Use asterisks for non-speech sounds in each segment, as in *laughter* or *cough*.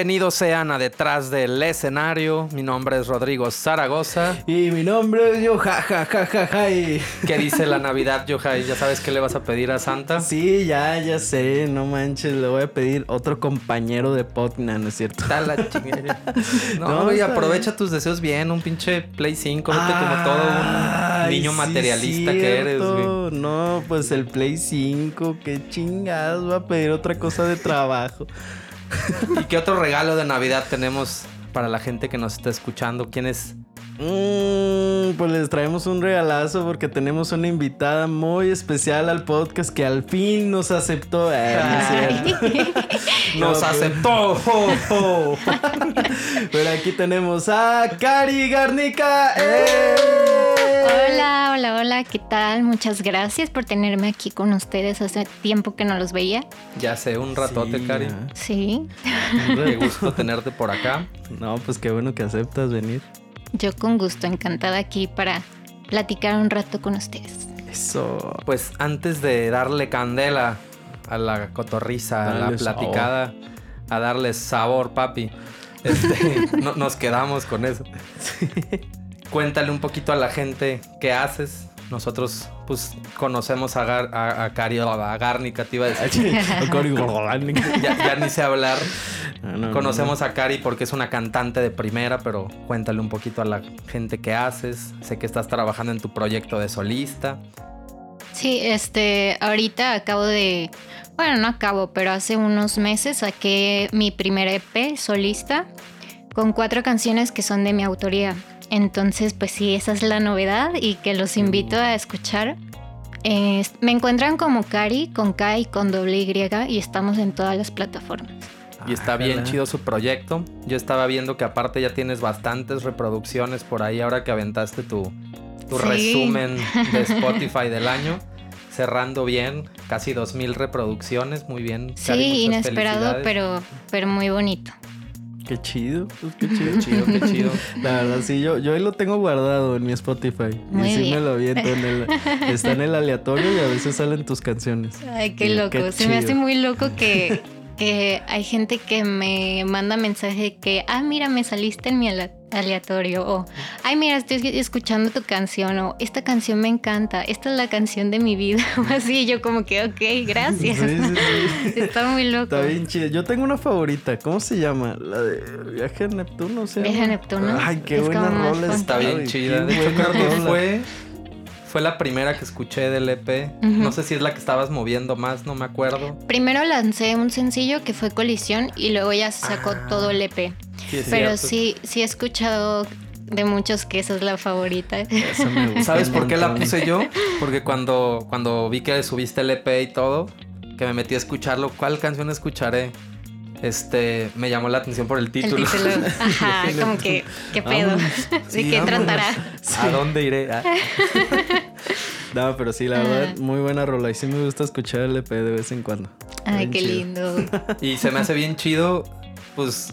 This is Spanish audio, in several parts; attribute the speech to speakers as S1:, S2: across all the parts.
S1: Bienvenidos sean a Detrás del Escenario. Mi nombre es Rodrigo Zaragoza.
S2: Y mi nombre es Yoja, ja, ja, ja, ja. *laughs*
S1: ¿Qué dice la Navidad, Yohai? ¿Ya sabes qué le vas a pedir a Santa?
S2: Sí, ya, ya sé. No manches, le voy a pedir otro compañero de Potna, ¿no es cierto?
S1: Está la *laughs* chingada. No, y aprovecha tus deseos bien. Un pinche Play 5. Vete como todo un niño materialista que eres, güey.
S2: No, pues el Play 5. Qué chingados. Va a pedir otra cosa de trabajo.
S1: ¿Y qué otro regalo de Navidad tenemos para la gente que nos está escuchando? ¿Quién es?
S2: Mm, pues les traemos un regalazo porque tenemos una invitada muy especial al podcast que al fin nos aceptó. *laughs*
S1: nos aceptó. *laughs*
S2: Pero aquí tenemos a Cari Garnica. ¡Eh!
S3: Hola, hola, hola, ¿qué tal? Muchas gracias por tenerme aquí con ustedes. Hace tiempo que no los veía.
S1: Ya sé, un ratote, Cari.
S3: Sí.
S1: Qué gusto tenerte por acá.
S2: No, pues qué bueno que aceptas venir.
S3: Yo con gusto, encantada aquí para platicar un rato con ustedes.
S2: Eso.
S1: Pues antes de darle candela a la cotorriza, a la platicada, a darle sabor, papi, este, *laughs* nos quedamos con eso. Cuéntale un poquito a la gente qué haces. Nosotros, pues, conocemos a, Gar, a, a Cari, a Garnica, te iba a decir. *laughs* *laughs* ya, ya ni sé hablar. Ah, Conocemos a Cari porque es una cantante de primera, pero cuéntale un poquito a la gente qué haces. Sé que estás trabajando en tu proyecto de solista.
S3: Sí, este, ahorita acabo de, bueno, no acabo, pero hace unos meses saqué mi primer EP solista con cuatro canciones que son de mi autoría. Entonces, pues sí, esa es la novedad y que los invito a escuchar. me encuentran como Cari con K y con doble Y y estamos en todas las plataformas.
S1: Y está bien chido su proyecto. Yo estaba viendo que aparte ya tienes bastantes reproducciones por ahí ahora que aventaste tu, tu resumen de *laughs* Spotify del año. Cerrando bien, casi 2.000 reproducciones, muy bien.
S3: Sí, inesperado, pero, pero muy bonito.
S2: Qué chido, qué chido, chido, qué chido. *laughs* La verdad, sí, yo, yo ahí lo tengo guardado en mi Spotify. y sí me lo aviento en el, está en el aleatorio y a veces salen tus canciones.
S3: Ay, qué loco. Se me hace muy loco que hay gente que me manda mensaje que, ah, mira, me saliste en mi aleatorio, o, ay, mira, estoy escuchando tu canción, o esta canción me encanta, esta es la canción de mi vida, *laughs* o así, yo como que, ok, gracias. *laughs* Está muy loco.
S2: Está bien chido. Yo tengo una favorita, ¿cómo se llama? La de Viaje a Neptuno, ¿sí?
S3: Viaje a Neptuno.
S2: Ay, qué buena rola.
S1: Está bien chida. De hecho, fue fue la primera que escuché del EP. No sé si es la que estabas moviendo más, no me acuerdo.
S3: Primero lancé un sencillo que fue Colisión y luego ya sacó ah. todo el EP. Pero sí, sí he escuchado de muchos que esa es la favorita.
S1: ¿Sabes por qué la puse yo? Porque cuando, cuando vi que subiste el EP y todo, que me metí a escucharlo, ¿cuál canción escucharé? Este me llamó la atención por el título.
S3: El título. *laughs* Ajá, como que, ¿qué pedo? *laughs* ¿De qué tratará?
S1: ¿A dónde iré? Ah. *laughs*
S2: no, pero sí, la verdad, muy buena rola. Y sí me gusta escuchar el EP de vez en cuando.
S3: Ay, qué lindo.
S1: Y se me hace bien chido, pues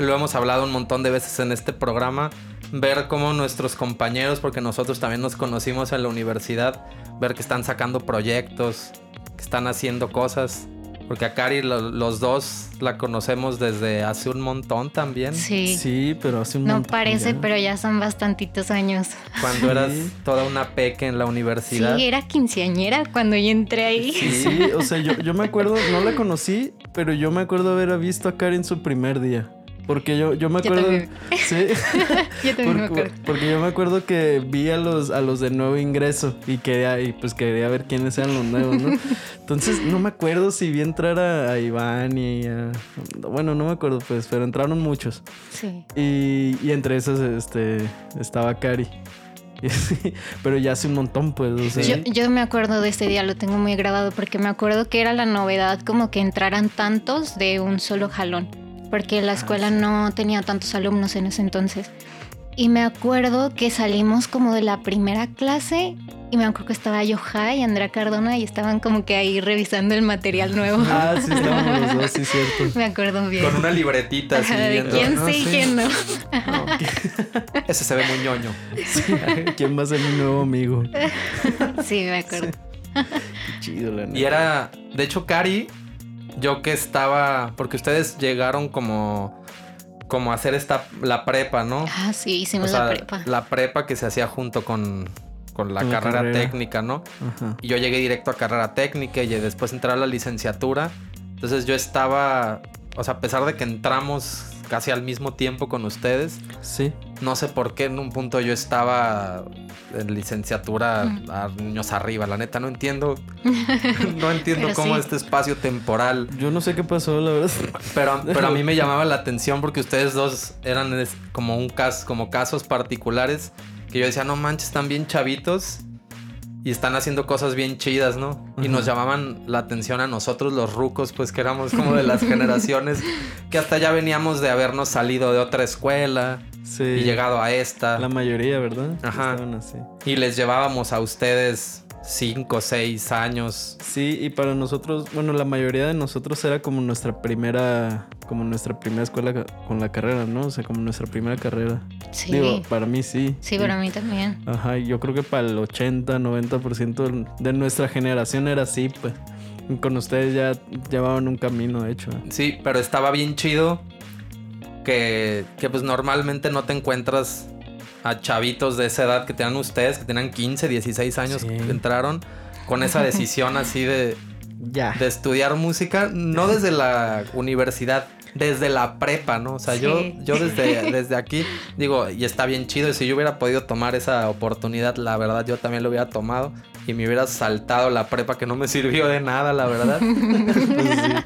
S1: lo hemos hablado un montón de veces en este programa, ver cómo nuestros compañeros, porque nosotros también nos conocimos en la universidad, ver que están sacando proyectos, que están haciendo cosas porque a Cari los dos la conocemos desde hace un montón también.
S3: Sí.
S2: Sí, pero hace un
S3: no
S2: montón.
S3: No parece, pero ya son bastantitos años.
S1: Cuando eras toda una peque en la universidad.
S3: Sí, era quinceañera cuando yo entré ahí.
S2: Sí, *laughs* o sea, yo, yo me acuerdo, no la conocí, pero yo me acuerdo haber visto a Cari en su primer día. Porque yo, yo me acuerdo. Sí. *laughs*
S3: yo también me acuerdo.
S2: Porque yo me acuerdo que vi a los, a los de nuevo ingreso y quería, y pues quería ver quiénes eran los nuevos, ¿no? *laughs* Entonces no me acuerdo si vi entrar a, Iván y a. Bueno, no me acuerdo, pues, pero entraron muchos.
S3: Sí.
S2: Y, y entre esos este, estaba Cari. *laughs* pero ya hace un montón, pues.
S3: yo, yo, me acuerdo de ese día, lo tengo muy grabado, porque me acuerdo que era la novedad como que entraran tantos de un solo jalón porque la ah, escuela no tenía tantos alumnos en ese entonces. Y me acuerdo que salimos como de la primera clase y me acuerdo que estaba Yoja y Andrea Cardona y estaban como que ahí revisando el material *laughs* nuevo.
S2: Ah, sí, estábamos los dos, sí, cierto. *laughs*
S3: Me acuerdo bien.
S1: Con una libretita así.
S3: de quién sí y quién no. *laughs*
S1: Ese se ve muy ñoño.
S2: ¿Quién va a ser mi nuevo amigo?
S3: Sí, me acuerdo.
S2: Qué chido, la
S1: Y era, de hecho, Cari yo que estaba, porque ustedes llegaron como como hacer esta la prepa, ¿no?
S3: Ah, sí, hicimos la prepa.
S1: La prepa que se hacía junto con, con la, carrera, técnica, ¿no? Y yo llegué directo a carrera técnica y después entré a la licenciatura. Entonces yo estaba, o sea, a pesar de que entramos casi al mismo tiempo con ustedes.
S2: Sí.
S1: No sé por qué en un punto yo estaba en licenciatura a años arriba. La neta, no entiendo. *laughs* no entiendo cómo este espacio temporal.
S2: Yo no sé qué pasó, la verdad.
S1: Pero, pero a mí me *laughs* llamaba la atención porque ustedes dos eran como un caso, como casos particulares que yo decía, no manches, están bien chavitos y están haciendo cosas bien chidas, ¿no? Y nos llamaban la atención a nosotros los rucos, pues que éramos como de las *laughs* generaciones que hasta ya veníamos de habernos salido de otra escuela y llegado a esta.
S2: La mayoría, ¿verdad?
S1: Ajá. Y les llevábamos a ustedes cinco, seis años.
S2: Sí, y para nosotros, bueno, la mayoría de nosotros era como nuestra primera, como nuestra primera escuela con la carrera, ¿no? O sea, como nuestra primera carrera.
S3: Sí.
S2: Digo, para mí sí.
S3: Sí, para mí también.
S2: Ajá, yo creo que para el 80, 90% de nuestra generación era así, pues. Con ustedes ya llevaban un camino hecho.
S1: Sí, pero estaba bien chido que, que pues normalmente no te encuentras a chavitos de esa edad que tenían ustedes, que tenían 15, 16 años, que entraron con esa decisión así de, *laughs*
S2: ya.
S1: de estudiar música, no desde la universidad, desde la prepa, ¿no? O sea, yo, yo desde, *laughs* desde aquí digo, y está bien chido, y si yo hubiera podido tomar esa oportunidad, la verdad yo también lo hubiera tomado y me hubiera saltado la prepa que no me sirvió de nada, la verdad. *laughs*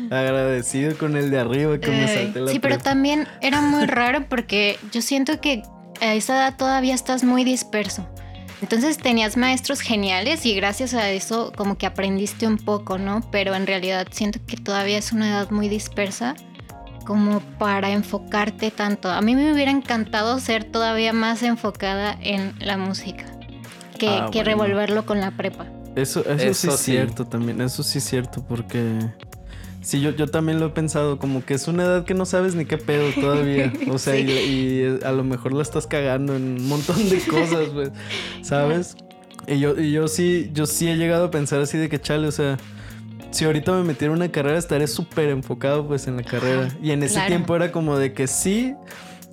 S1: *laughs*
S2: Agradecido con el de arriba que me salté la
S3: Sí, pero también era muy raro porque yo siento que a esa edad todavía estás muy disperso. Entonces tenías maestros geniales y gracias a eso como que aprendiste un poco, ¿no? Pero en realidad siento que todavía es una edad muy dispersa como para enfocarte tanto. A mí me hubiera encantado ser todavía más enfocada en la música que, ah, revolverlo con la prepa.
S2: Eso, eso, sí es cierto también, eso sí es cierto porque Sí, yo, yo también lo he pensado, como que es una edad que no sabes ni qué pedo todavía. *laughs* O sea, y, a lo mejor la estás cagando en un montón de cosas, pues, ¿sabes? Y yo, y yo sí, yo sí he llegado a pensar así de que chale, o sea, si ahorita me metiera en una carrera estaré súper enfocado pues en la carrera. Y en ese tiempo era como de que sí,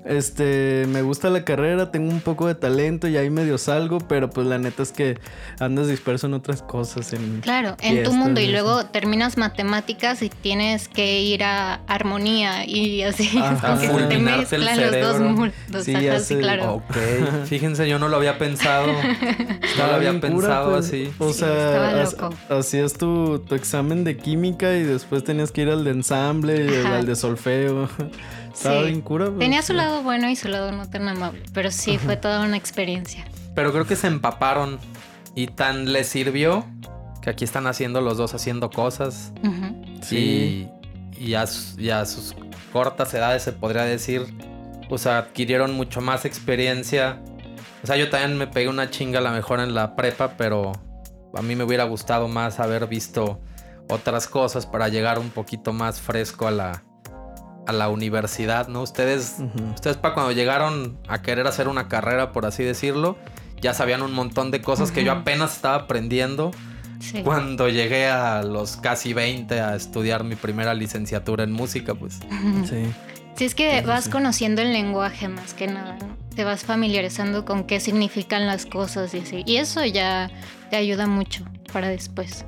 S2: este, me gusta la carrera, tengo un poco de talento y ahí medio salgo, pero pues la neta es que andas disperso en otras cosas. En
S3: claro, en tu mundo y luego terminas matemáticas y tienes que ir a armonía y así. *laughs*
S1: Porque se te mezclan los dos mundos.
S3: Sí, claro.
S1: Ok, *laughs* fíjense, yo no lo había pensado. *laughs* no lo había pensado pues. así.
S2: O sea, hacías tu, tu examen de química y después tenías que ir al de ensamble y al de solfeo. Estaba bien cura.
S3: Pues, Tenía su lado bueno y su lado no tan amable, pero sí fue toda una experiencia.
S1: Pero creo que se empaparon y tan les sirvió que aquí están haciendo los dos haciendo cosas. Sí. Y, a, sus cortas edades se podría decir, o sea, adquirieron mucho más experiencia. O sea, yo también me pegué una chinga a la mejor en la prepa, pero a mí me hubiera gustado más haber visto otras cosas para llegar un poquito más fresco a la, a la universidad, ¿no? Ustedes, ustedes para cuando llegaron a querer hacer una carrera, por así decirlo, ya sabían un montón de cosas que yo apenas estaba aprendiendo. Cuando llegué a los casi 20 a estudiar mi primera licenciatura en música, pues.
S2: Sí.
S3: Sí, es que vas conociendo el lenguaje más que nada, ¿no? Te vas familiarizando con qué significan las cosas y así. Y eso ya te ayuda mucho para después.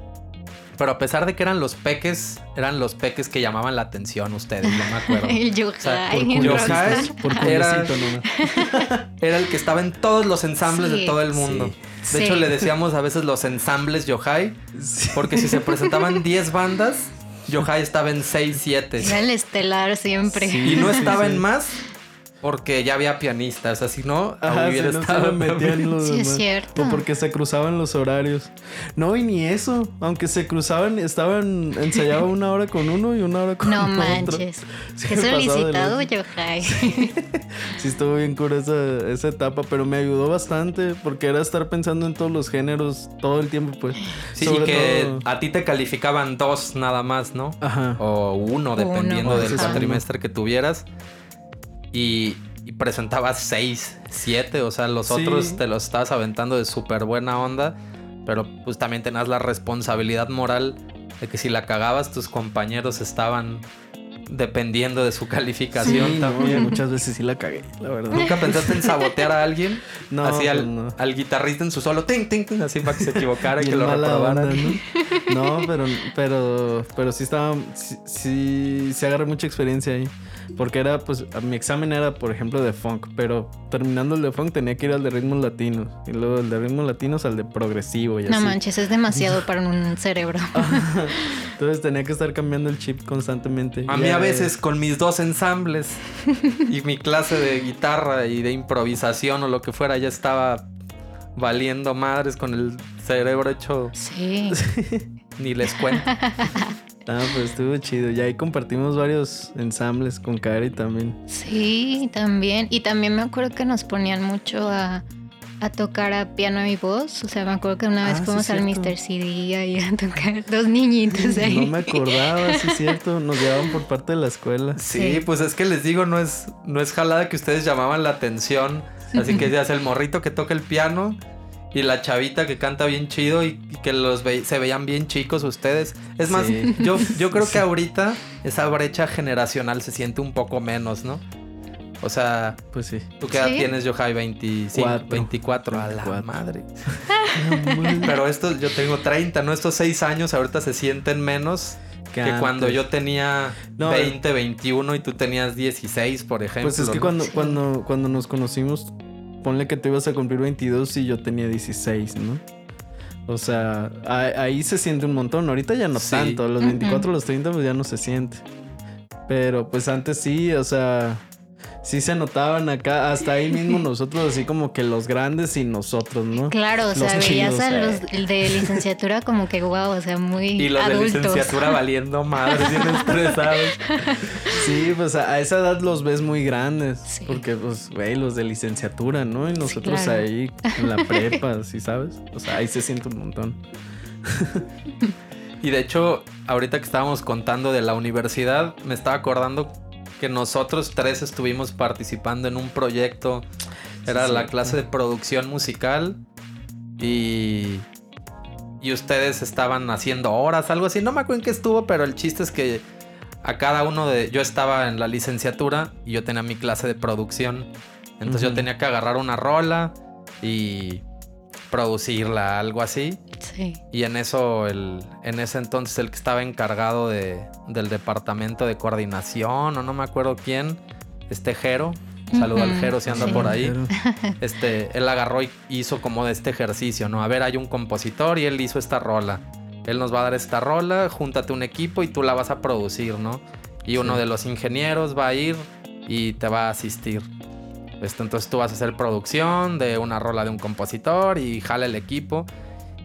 S1: Pero a pesar de que eran los peques, eran los peques que llamaban la atención ustedes, no me acuerdo. *laughs*
S3: el Yohai.
S1: por *laughs* era, *laughs* era el que estaba en todos los ensambles de todo el mundo. De hecho, le decíamos a veces los ensambles Yohai, porque si se presentaban 10 bandas, Yohai estaba en 6, 7.
S3: Era el estelar siempre.
S1: y no estaba en más porque ya había pianistas, así no,
S2: Ajá, hubiera no estado
S3: los sí, es cierto.
S2: O porque se cruzaban los horarios. No, y ni eso. Aunque se cruzaban, estaban, ensayaba una hora con uno y una hora con
S3: otro.
S2: No
S3: manches. *laughs* Qué solicitado, Yohai.
S2: Sí. sí, estuvo bien cura esa, esa etapa, pero me ayudó bastante porque era estar pensando en todos los géneros todo el tiempo, pues.
S1: Sí, y que a ti te calificaban dos nada más, ¿no?
S2: Ajá.
S1: O uno, dependiendo del cuatrimestre que tuvieras y, presentabas 6, 7, o sea, los otros te los estabas aventando de súper buena onda, pero pues también tenías la responsabilidad moral de que si la cagabas tus compañeros estaban dependiendo de su calificación también.
S2: muchas veces sí la cagué, la verdad.
S1: ¿Nunca pensaste en sabotear a alguien? *laughs*
S2: No,
S1: así al,
S2: no.
S1: al guitarrista en su solo, ting, ting, ting, así para que se equivocara y que lo
S2: onda, ¿no? *laughs* No, pero, pero, pero sí estaba, sí, sí, sí agarré mucha experiencia ahí. Porque era, pues, mi examen era, por ejemplo, de funk, pero terminando el de funk tenía que ir al de ritmos latinos. Y luego el de ritmos latinos al de progresivo y
S3: No
S2: así.
S3: manches, es demasiado *laughs* para un cerebro. *laughs*
S2: Entonces tenía que estar cambiando el chip constantemente.
S1: A mí a veces con mis dos ensambles y mi clase de guitarra y de improvisación o lo que fuera ya estaba valiendo madres con el cerebro hecho
S3: Sí. *laughs*
S1: ni les cuento. *laughs*
S2: Ah, pues estuvo chido. Y ahí compartimos varios ensambles con Cari también.
S3: Sí, también. Y también me acuerdo que nos ponían mucho a, a tocar a piano y voz. O sea, me acuerdo que una vez
S2: Ah, sí,
S3: fuimos al. Mr. CD ahí a tocar *laughs* dos niñitos ahí.
S2: No me acordaba, sí es cierto. Nos llevaban por parte de la escuela.
S1: Sí,
S3: Sí.
S1: pues es que les digo, no es, no es jalada que ustedes llamaban la atención. Así que ya es el morrito que toca el piano y la chavita que canta bien chido y, y que los ve- se veían bien chicos ustedes. Es más,
S2: Sí. *laughs*
S1: yo, yo creo que ahorita esa brecha generacional se siente un poco menos, ¿no? O sea,
S2: Pues sí.
S1: ¿tú qué edad
S3: Sí.
S1: tienes, Yohai? 25,
S2: Cuatro.
S1: 24. A la
S2: 24.
S1: madre. *laughs* Pero estos, yo tengo 30, ¿no? Estos 6 años ahorita se sienten menos que cuando
S2: antes.
S1: yo tenía
S2: No,
S1: 20, 21 y tú tenías 16, por ejemplo.
S2: Pues es que
S1: ¿no?
S2: cuando, cuando, cuando nos conocimos, ponle que tú ibas a cumplir 22 y yo tenía 16, ¿no? O sea, ahí, ahí se siente un montón. Ahorita ya no
S1: Sí.
S2: tanto. Los
S3: Mm-mm.
S2: 24, los 30, pues ya no se siente. Pero pues antes sí, o sea, sí se notaban acá. Hasta ahí mismo *laughs* nosotros, así como que los grandes y nosotros, ¿no?
S3: Claro, o sea, veías a
S2: eh.
S3: los de licenciatura como que wow, o sea, muy
S1: Y los de licenciatura *laughs* valiendo madres, bien estresados.
S2: Sí, pues a, a esa edad los ves muy grandes.
S3: Sí.
S2: Porque, pues, güey, los de licenciatura, ¿no? Y nosotros
S3: claro.
S2: ahí en la *laughs* prepa, ¿sí sabes? O sea, ahí se siente un montón.
S1: Y de hecho, ahorita que estábamos contando de la universidad, me estaba acordando que nosotros tres estuvimos participando en un proyecto. Era
S2: Sí,
S1: la clase de producción musical. Y. Y ustedes estaban haciendo horas, algo así. No me acuerdo en qué estuvo, pero el chiste es que a cada uno de. Yo estaba en la licenciatura y yo tenía mi clase de producción. Entonces yo tenía que agarrar una rola y producirla, algo así.
S3: Sí.
S1: Y en eso, el, en ese entonces, el que estaba encargado de, del departamento de coordinación, o no me acuerdo quién, este Jero, saludo al Jero si anda
S3: sí.
S1: por ahí. *laughs* Este, él agarró y hizo como de este ejercicio, ¿no? A ver, hay un compositor y él hizo esta rola. Él nos va a dar esta rola, júntate un equipo y tú la vas a producir, ¿no? Y uno
S2: Sí.
S1: de los ingenieros va a ir y te va a asistir. Este, entonces tú vas a hacer producción de una rola de un compositor y jala el equipo.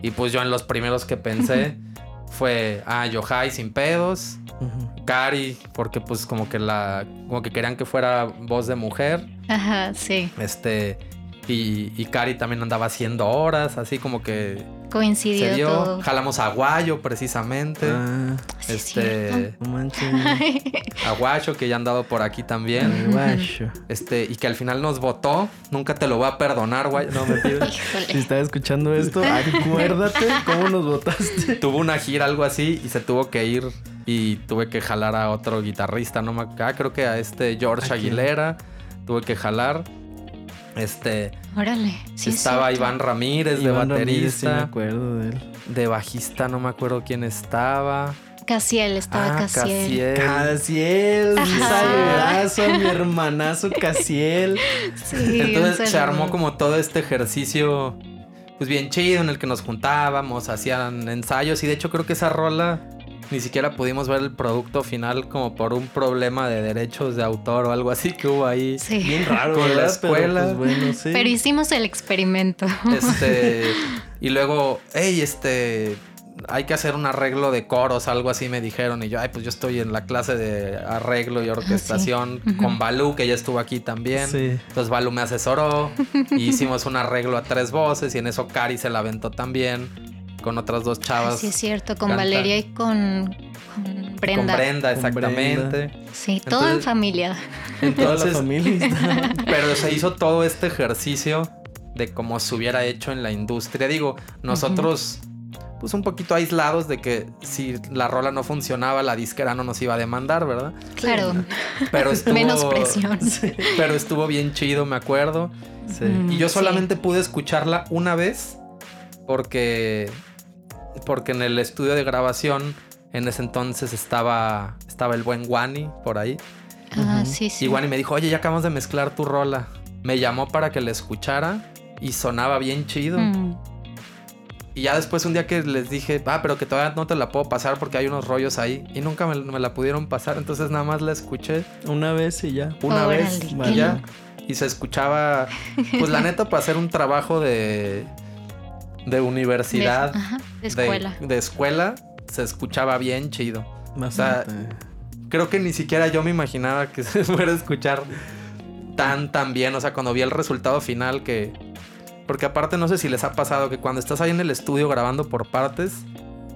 S1: Y pues yo en los primeros que pensé *laughs* fue, ah, Yohai sin pedos,
S2: Ujú.
S1: Cari, porque pues como que la, como que querían que fuera voz de mujer.
S3: Ajá, sí.
S1: Este, y, y Cari también andaba haciendo horas, así como que
S3: Coincidió
S1: se dio.
S3: todo.
S1: Jalamos a Guayo precisamente.
S2: Ah,
S3: es
S1: este,
S3: cierto.
S2: no manches. *laughs*
S1: a Guacho que ya ha andado por aquí también.
S2: Guacho.
S1: Este, y que al final nos votó. Nunca te lo voy a perdonar, Guayo. No me *laughs*
S2: Si
S3: Híjole.
S2: estás escuchando esto, *laughs* acuérdate cómo nos votaste.
S1: Tuvo una gira, algo así, y se tuvo que ir. Y tuve que jalar a otro guitarrista, no me acá, creo que a este George. Aguilera. Tuve que jalar. Este,
S3: Órale. Sí,
S1: estaba. Iván Ramírez de
S2: Iván Ramírez, sí me
S1: baterista.
S2: acuerdo de él.
S1: de bajista, no me acuerdo quién estaba.
S3: Casiel, estaba
S1: ah,
S3: Casiel.
S2: Casiel, saludazo a mi hermanazo Casiel. *laughs*
S3: Sí,
S1: Entonces se armó como todo este ejercicio, pues bien chido, en el que nos juntábamos, hacían ensayos. Y de hecho creo que esa rola ni siquiera pudimos ver el producto final como por un problema de derechos de autor o algo así que hubo ahí.
S3: Sí.
S2: Bien raro,
S1: Con la escuela.
S2: pues, bueno, sí.
S3: Pero hicimos el experimento.
S1: Este, *laughs* y luego, hey, este, hay que hacer un arreglo de coros, algo así me dijeron. Y yo, ay, pues yo estoy en la clase de arreglo y orquestación con Balú, que ya estuvo aquí también.
S2: Sí.
S1: Entonces Balú me asesoró *laughs* y hicimos un arreglo a tres voces y en eso Cari se la aventó también con otras dos chavas.
S3: Sí, es cierto, con. Valeria y con, con Brenda.
S1: Con Brenda,
S2: Con
S1: exactamente.
S3: Sí, todo en familia.
S2: Toda la
S1: Entonces,
S2: familia está- *laughs*
S1: pero se hizo todo este ejercicio de cómo se hubiera hecho en la industria. Digo, nosotros, pues un poquito aislados de que si la rola no funcionaba, la disquera no nos iba a demandar, ¿verdad?
S3: Claro.
S1: Pero *laughs* estuvo,
S3: Menos presión. *laughs*
S1: Pero estuvo bien chido, me acuerdo.
S2: Sí.
S1: Y yo
S3: sí.
S1: solamente pude escucharla una vez porque porque en el estudio de grabación en ese entonces estaba estaba el buen Wani por ahí.
S3: Ah, sí, sí.
S1: Y Wani me dijo, "Oye, ya acabamos de mezclar tu rola." Me llamó para que la escuchara y sonaba bien chido.
S3: Mm,
S1: Y ya después un día que les dije, "Ah, pero que todavía no te la puedo pasar porque hay unos rollos ahí." Y nunca me, me la pudieron pasar, entonces nada más la escuché
S2: Una vez y ya.
S1: una
S3: Órale,
S1: vez y ya. Y se escuchaba, pues la neta, para hacer un trabajo de, de universidad,
S3: De, ajá, de escuela.
S1: de escuela, se escuchaba bien chido.
S2: Bastante.
S1: Creo que ni siquiera yo me imaginaba que *laughs* se fuera a escuchar tan, tan bien. O sea, cuando vi el resultado final que... Porque aparte no sé si les ha pasado que cuando estás ahí en el estudio grabando por partes,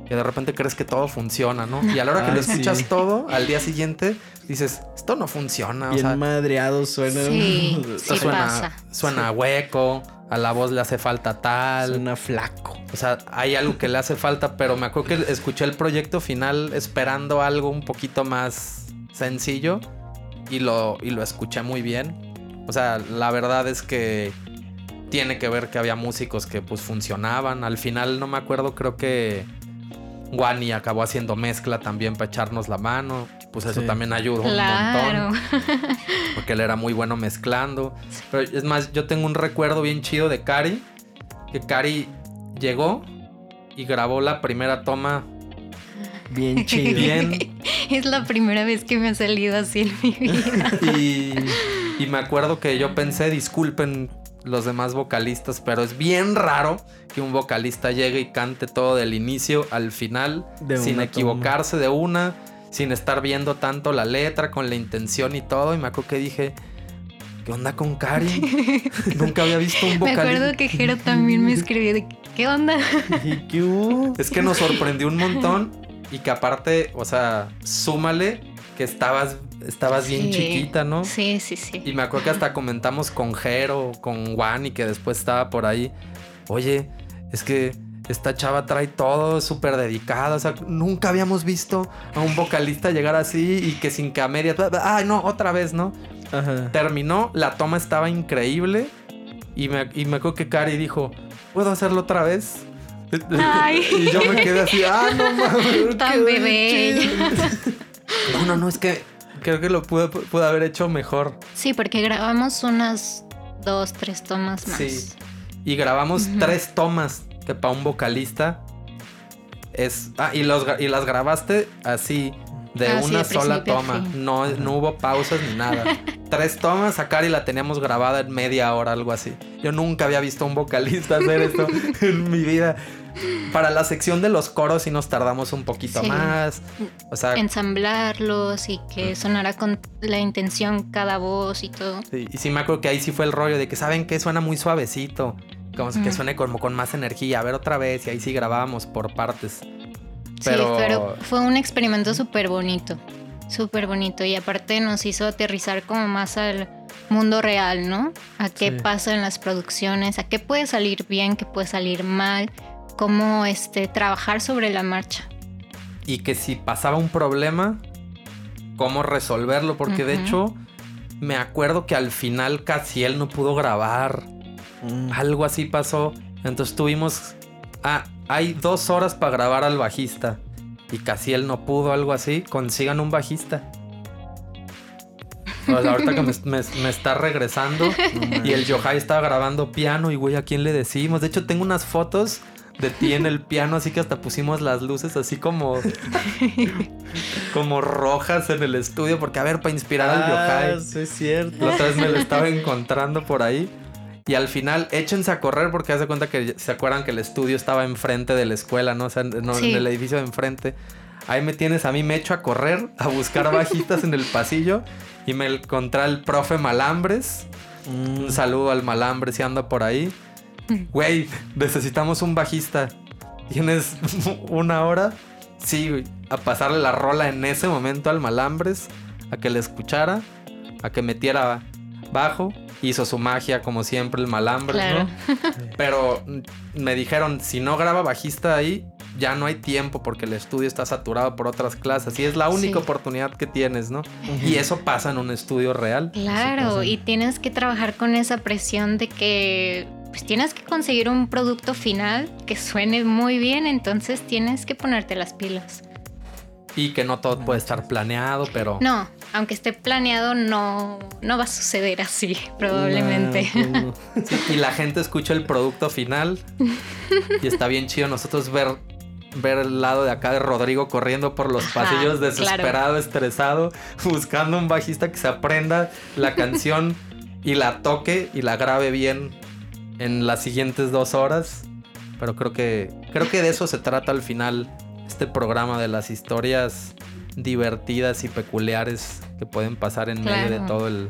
S1: que de repente crees que todo funciona, ¿no? Y a la hora que
S2: Ay,
S1: lo escuchas
S2: sí.
S1: todo, al día siguiente, dices, esto no funciona. O
S2: Bien
S1: sea,
S2: madreado suena.
S3: Sí *laughs*
S1: suena,
S3: pasa.
S1: suena hueco, a la voz le hace falta tal.
S2: Suena flaco.
S1: O sea, hay algo que le hace falta, pero me acuerdo que escuché el proyecto final esperando algo un poquito más sencillo y lo, y lo escuché muy bien. O sea, la verdad es que tiene que ver que había músicos que pues funcionaban. Al final no me acuerdo, creo que Wani acabó haciendo mezcla también para echarnos la mano. Pues eso
S2: Sí.
S1: también ayudó un
S3: Claro.
S1: montón. *laughs* Porque él era muy bueno mezclando. Pero es más, yo tengo un recuerdo bien chido de Cari. Que Cari llegó y grabó la primera toma
S2: Bien *laughs* chido.
S1: bien.
S3: Es la primera vez que me ha salido así en mi vida. *laughs*
S1: y, y me acuerdo que yo pensé, disculpen los demás vocalistas, pero es bien raro que un vocalista llegue y cante todo del inicio al final
S2: De
S1: sin equivocarse de una, sin estar viendo tanto la letra, con la intención y todo. Y me acuerdo que dije, ¿qué onda con Cari? *laughs* Nunca había visto un
S3: Me
S1: vocalista.
S3: acuerdo que Jero también me escribió de ¿qué onda? *laughs*
S1: Es que nos sorprendió un montón y que aparte, o sea, súmale que estabas, estabas bien chiquita, ¿no?
S3: Sí, sí, sí.
S1: Y me acuerdo que hasta comentamos con Jero, con Juan y que después estaba por ahí. Oye, es que esta chava trae todo súper dedicada. O sea, nunca habíamos visto a un vocalista llegar así y que sin que a media. Ay, no, otra vez, ¿no?
S2: Ajá.
S1: Terminó, la toma estaba increíble. Y me, y me acuerdo que Cari dijo: ¿Puedo hacerlo otra vez?
S3: Ay. *laughs*
S1: Y yo me quedé así, ah, no *laughs* mames.
S3: Tan bebé
S1: chido". No, no, no, es que creo que lo pude, pude haber hecho mejor.
S3: Sí, porque grabamos unas dos, tres tomas más.
S1: Sí. Y grabamos tres tomas que para un vocalista es. Ah, y, los, y las grabaste así, de
S3: Ah, sí,
S1: una
S3: de
S1: sola toma. No, no hubo pausas ni nada. *laughs* tres tomas, a Cari la teníamos grabada en media hora, algo así. Yo nunca había visto a un vocalista hacer esto *laughs* en mi vida. Para la sección de los coros sí nos tardamos un poquito
S3: Sí.
S1: más. O sea,
S3: Ensamblarlos y que sonara con la intención cada voz y todo.
S1: Sí, y sí me acuerdo que ahí sí fue el rollo de que saben que suena muy suavecito. Como que suene como con más energía. A ver otra vez. Y ahí sí grabábamos por partes.
S3: Sí, pero fue un experimento súper bonito. Súper bonito. Y aparte nos hizo aterrizar como más al mundo real, ¿no? A qué
S2: Sí.
S3: pasa en las producciones, a qué puede salir bien, qué puede salir mal, cómo este, trabajar sobre la marcha.
S1: Y que si pasaba un problema, cómo resolverlo. Porque de hecho, me acuerdo que al final casi él no pudo grabar.
S2: Mm.
S1: Algo así pasó. Entonces tuvimos. Ah, hay dos horas para grabar al bajista. Y casi él no pudo, algo así. Consigan un bajista. Pues ahorita que me, *laughs* me- me está regresando.
S2: No
S1: Y el Yohai estaba grabando piano. Y güey, ¿a quién le decimos? De hecho, tengo unas fotos de ti en el piano. Así que hasta pusimos las luces así como. *laughs* como rojas en el estudio. Porque a ver, para inspirar al Yohai.
S2: Ah, sí, es cierto.
S1: La otra vez me lo estaba encontrando por ahí. Y al final, échense a correr porque haz de cuenta que se acuerdan que el estudio estaba enfrente de la escuela, ¿no? O sea, no,
S3: Sí.
S1: en el edificio de enfrente. Ahí me tienes a mí, me echo a correr, a buscar *laughs* bajitas en el pasillo. Y me encontré al profe Malambres.
S2: Mm.
S1: Un saludo al Malambres si anda por ahí. *laughs* Güey, necesitamos un bajista. ¿Tienes una hora? Sí, güey. A pasarle la rola en ese momento al Malambres. A que le escuchara. A que metiera bajo. Hizo su magia como siempre el Malambres,
S3: Claro.
S1: ¿no? Pero me dijeron, si no graba bajista ahí, ya no hay tiempo porque el estudio está saturado por otras clases y es la única oportunidad que tienes, ¿no? Y eso pasa en un estudio real.
S3: Claro, y tienes que trabajar con esa presión de que pues tienes que conseguir un producto final que suene muy bien, entonces tienes que ponerte las pilas.
S1: Y que no todo puede estar planeado, pero...
S3: No, aunque esté planeado, no, no va a suceder así, probablemente. *laughs*
S1: y la gente escucha el producto final y está bien chido nosotros ver ver el lado de acá de Rodrigo corriendo por los pasillos desesperado, estresado, *laughs* buscando un bajista que se aprenda la canción y la toque y la grabe bien en las siguientes dos horas. Pero creo que creo que de eso se trata al final este programa de las historias divertidas y peculiares que pueden pasar en medio de todo el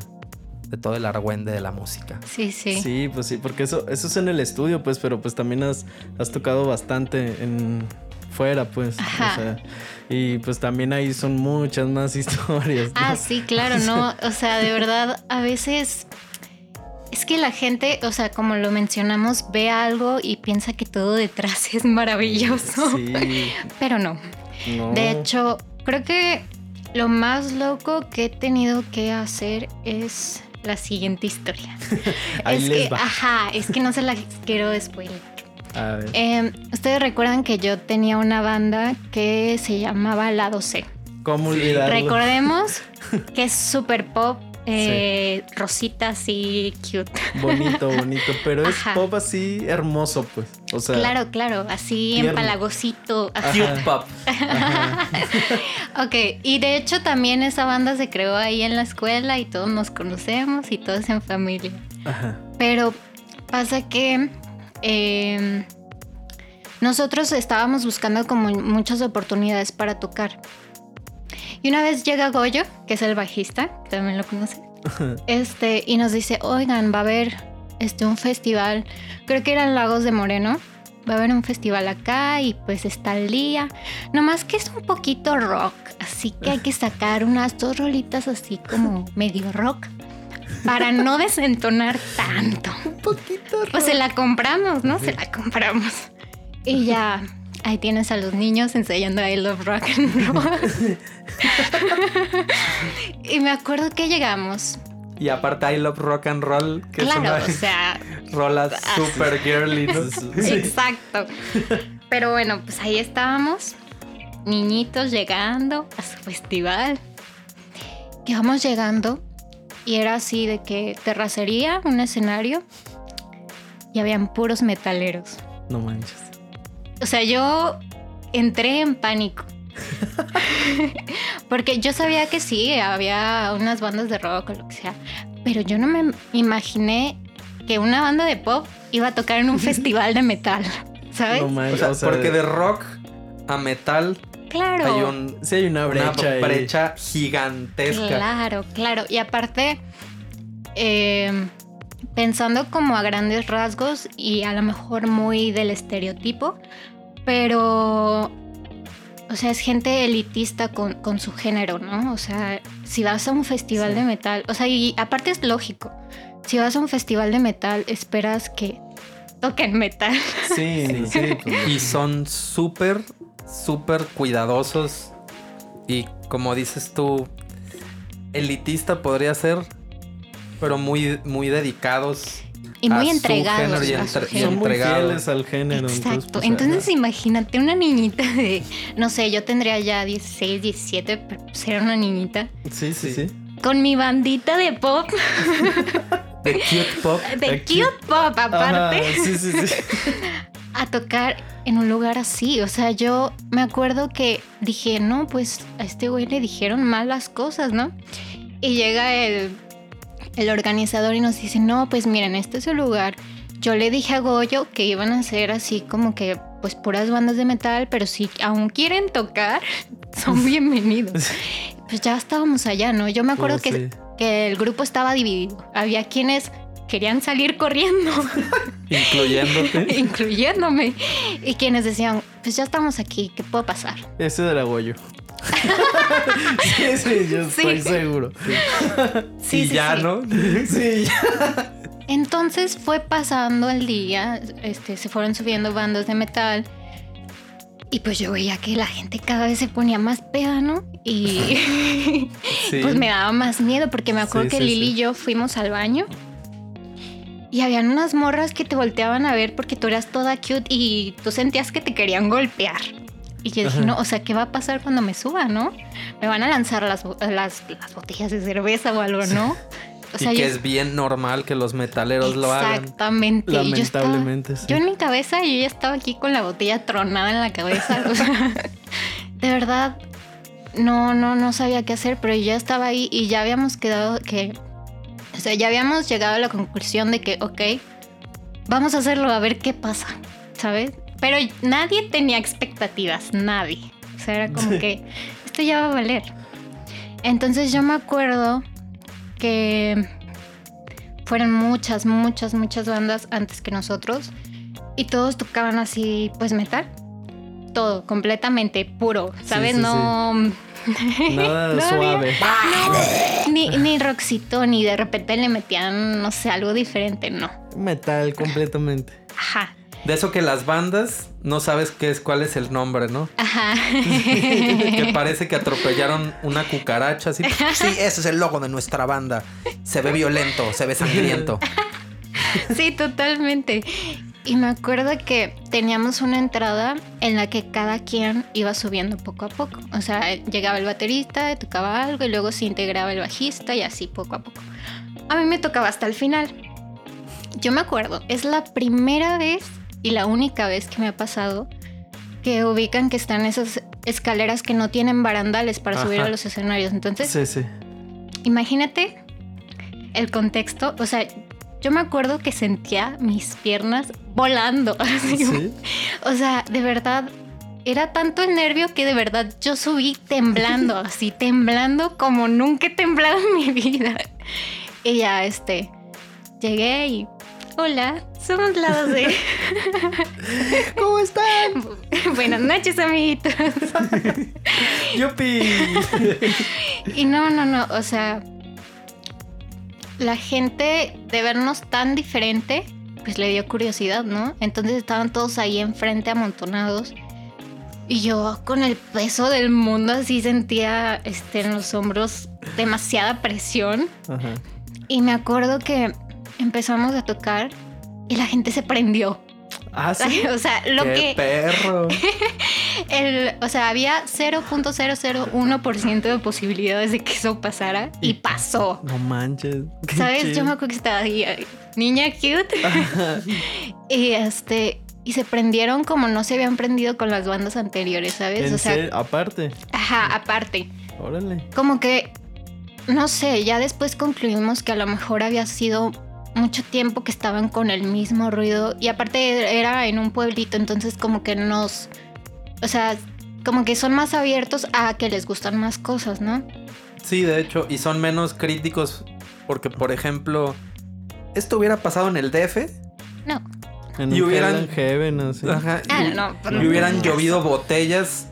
S1: de todo el argüende de la música.
S3: Sí, sí.
S2: Sí, pues sí, porque eso, eso es en el estudio, pues, pero pues también has, has tocado bastante en, fuera, pues. y pues también ahí son muchas más *laughs* historias.
S3: Ah, sí, claro, no. *laughs* O sea, de verdad, a veces es que la gente, o sea, como lo mencionamos, ve algo y piensa que todo detrás *laughs* es maravilloso. Sí. Pero no. De hecho, creo que lo más loco que he tenido que hacer es la siguiente historia. *laughs* es que, ajá, es que no se la quiero spoiler. Em, Ustedes recuerdan que yo tenía una banda que se llamaba Lado C.
S2: ¿Cómo olvidarlo?
S3: Recordemos *laughs* que es super pop, eh, rosita así cute.
S2: Bonito, bonito, pero es pop así hermoso, pues. O sea,
S3: claro, claro, así empalagosito.
S1: Cute pop. *laughs*
S3: ok, y de hecho también esa banda se creó ahí en la escuela y todos nos conocemos y todos en familia. Ajá. Pero pasa que Em, nosotros estábamos buscando como muchas oportunidades para tocar. Y una vez llega Goyo, que es el bajista, también lo conoce, *laughs* este, y nos dice, oigan, va a haber este, un festival, creo que era en Lagos de Moreno, va a haber un festival acá y pues está el día. Nomás que es un poquito rock, así que hay que *laughs* sacar unas dos rolitas así como medio rock para no desentonar tanto.
S2: Un poquito.
S3: Pues se la compramos, ¿no? Se la compramos. Y ya, ahí tienes a los niños ensayando I Love Rock and Roll. *laughs* y me acuerdo que llegamos.
S1: Y aparte I Love Rock and Roll,
S3: que claro, es una o sea, *laughs*
S1: rola super girly. *laughs*
S3: Exacto. Pero bueno, pues ahí estábamos, niñitos llegando a su festival. Y vamos llegando y era así de que terracería, un escenario y habían puros metaleros.
S2: No manches.
S3: O sea, yo entré en pánico. *laughs* Porque yo sabía que sí, había unas bandas de rock o lo que sea, pero yo no me imaginé que una banda de pop iba a tocar en un *laughs* festival de metal, ¿sabes? No
S1: manches, o sea, porque de rock a metal
S3: Claro.
S1: Hay un,
S2: sí, hay una
S1: brecha, gigantesca.
S3: Claro, claro. Y aparte, em, pensando como a grandes rasgos y a lo mejor muy del estereotipo, pero, o sea, es gente elitista con, su género, ¿no? O sea, si vas a un festival de metal, o sea, y aparte es lógico, si vas a un festival de metal, esperas que toquen metal.
S2: Sí, sí. *laughs*
S1: Pues. Y son súper súper cuidadosos y como dices tú, elitista podría ser, pero muy, muy dedicados.
S3: Y muy entregados.
S2: Y, Son muy fieles al género.
S3: Exacto. Entonces, pues, imagínate una niñita de, no sé, yo tendría ya 16, 17, pero ser una niñita.
S2: Sí, sí, sí.
S3: Con mi bandita de pop. *laughs*
S1: De cute pop.
S3: De, cute, pop, aparte.
S2: sí, sí, sí. *laughs*
S3: A tocar en un lugar así. O sea, yo me acuerdo que dije, no, pues a este güey le dijeron malas cosas, ¿no? Y llega el, el organizador y nos dice, no, pues miren, este es el lugar. Yo le dije a Goyo que iban a ser así como que pues puras bandas de metal, pero si aún quieren tocar, *laughs* son *laughs* bienvenidos. pues ya estábamos allá, ¿no? Yo me acuerdo oh, que, que el grupo estaba dividido. Había quienes querían salir corriendo. *laughs*
S1: Incluyéndote.
S3: Incluyéndome. Y quienes decían, pues ya estamos aquí, ¿qué puede pasar?
S2: Ese del agüello. *laughs* sí, sí, yo estoy seguro.
S1: Sí, y ya, ¿no?
S2: sí, ya. *laughs*
S3: Entonces fue pasando el día, este, se fueron subiendo bandas de metal Y pues yo veía que la gente cada vez se ponía más peda, ¿no? Y *laughs* pues me daba más miedo porque me acuerdo que Lili y yo fuimos al baño y habían unas morras que te volteaban a ver porque tú eras toda cute y tú sentías que te querían golpear. Y yo dije, no, o sea, ¿qué va a pasar cuando me suba, no? Me van a lanzar las, las, botellas de cerveza o algo, ¿no? *laughs*
S1: O sea, y que es bien normal que los metaleros lo hagan.
S3: Exactamente.
S2: Lamentablemente,
S3: yo, yo en mi cabeza, yo ya estaba aquí con la botella tronada en la cabeza. *laughs* de verdad, no, no, no sabía qué hacer, pero ya estaba ahí y ya habíamos quedado que o sea, ya habíamos llegado a la conclusión de que, ok, vamos a hacerlo a ver qué pasa, ¿sabes? Pero nadie tenía expectativas, nadie. O sea, era como que esto ya va a valer. Entonces yo me acuerdo que fueron muchas, muchas, muchas bandas antes que nosotros y todos tocaban así, pues metal. Todo, completamente puro, ¿sabes? no... *laughs*
S2: Nada suave. *laughs*
S3: ni, ni roxito, ni de repente le metían, no sé, algo diferente, no.
S2: Metal completamente.
S3: Ajá.
S1: De eso que las bandas no sabes qué es, cuál es el nombre, ¿no?
S3: Ajá. *laughs*
S1: que parece que atropellaron una cucaracha así. *laughs* Sí, ese es el logo de nuestra banda. Se ve violento, se ve sangriento. *laughs*
S3: sí, totalmente. Y me acuerdo que teníamos una entrada en la que cada quien iba subiendo poco a poco. O sea, llegaba el baterista, tocaba algo y luego se integraba el bajista y así poco a poco. A mí me tocaba hasta el final. Yo me acuerdo, es la primera vez y la única vez que me ha pasado que ubican que están esas escaleras que no tienen barandales para subir a los escenarios. Entonces,
S2: sí, sí.
S3: imagínate el contexto. O sea, yo me acuerdo que sentía mis piernas volando. *laughs* O sea, de verdad, era tanto el nervio que de verdad yo subí temblando, *laughs* así temblando como nunca he temblado en mi vida. Y ya, este, llegué y... Hola, somos la de... *laughs*
S2: ¿Cómo están? *laughs*
S3: Buenas noches, amiguitos. *laughs*
S2: ¡Yupi!
S3: y no, no, no, o sea, la gente de vernos tan diferente, pues le dio curiosidad, ¿no? Entonces estaban todos ahí enfrente amontonados. Y yo con el peso del mundo así sentía este, en los hombros demasiada presión. Y me acuerdo que empezamos a tocar y la gente se prendió.
S2: Ah, sí. *laughs*
S3: O sea, lo
S1: ¡Qué
S3: que.
S1: perro! *laughs*
S3: el, o sea, había 0.001% de posibilidades de que eso pasara y, pasó.
S2: No manches.
S3: ¿Sabes? Yo me acuerdo que estaba ahí, niña cute. *laughs* y este. Y se prendieron como no se habían prendido con las bandas anteriores, ¿sabes?
S2: o sea, aparte.
S3: Ajá, aparte.
S2: Órale.
S3: Como que, no sé, ya después concluimos que a lo mejor había sido mucho tiempo que estaban con el mismo ruido y aparte era en un pueblito, entonces como que nos, o sea, como que son más abiertos a que les gustan más cosas, ¿no?
S1: Sí, de hecho, y son menos críticos porque, por ejemplo, ¿esto hubiera pasado en el DF?
S3: No.
S2: En y hubieran Heaven,
S1: Ajá,
S3: ah,
S1: y, hubieran llovido botellas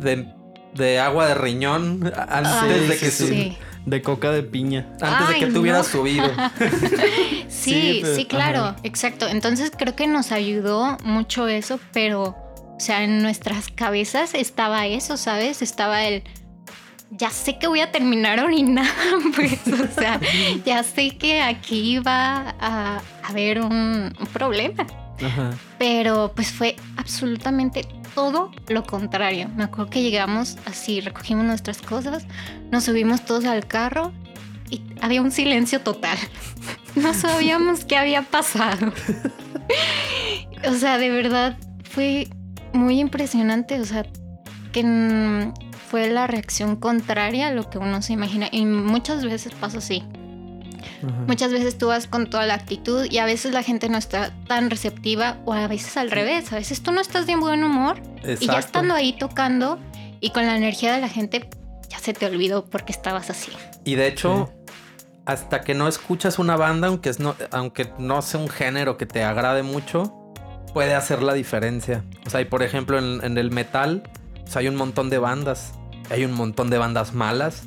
S1: de, agua de riñón antes de que
S3: sí
S2: de coca de piña.
S1: Antes de que te subido. *laughs*
S3: sí, sí, claro, exacto. Entonces creo que nos ayudó mucho eso, pero, o sea, en nuestras cabezas estaba eso, ¿sabes? Estaba el, ya sé que voy a terminar orinada, *laughs* pues, o sea, *laughs* ya sé que aquí va a haber un, un problema. Ajá. Pero pues fue absolutamente todo lo contrario. Me acuerdo que llegamos así, recogimos nuestras cosas, nos subimos todos al carro y había un silencio total. *laughs* No sabíamos qué había pasado. *laughs* o sea, de verdad fue muy impresionante. O sea, que fue la reacción contraria a lo que uno se imagina. Y muchas veces pasa así. Muchas veces tú vas con toda la actitud y a veces la gente no está tan receptiva o a veces al revés. A veces tú no estás de buen humor y ya estando ahí tocando y con la energía de la gente ya se te olvidó porque estabas así.
S1: Y de hecho, hasta que no escuchas una banda, aunque, no, aunque no sea un género que te agrade mucho, puede hacer la diferencia. O sea, y por ejemplo en, el metal, hay un montón de bandas. Hay un montón de bandas malas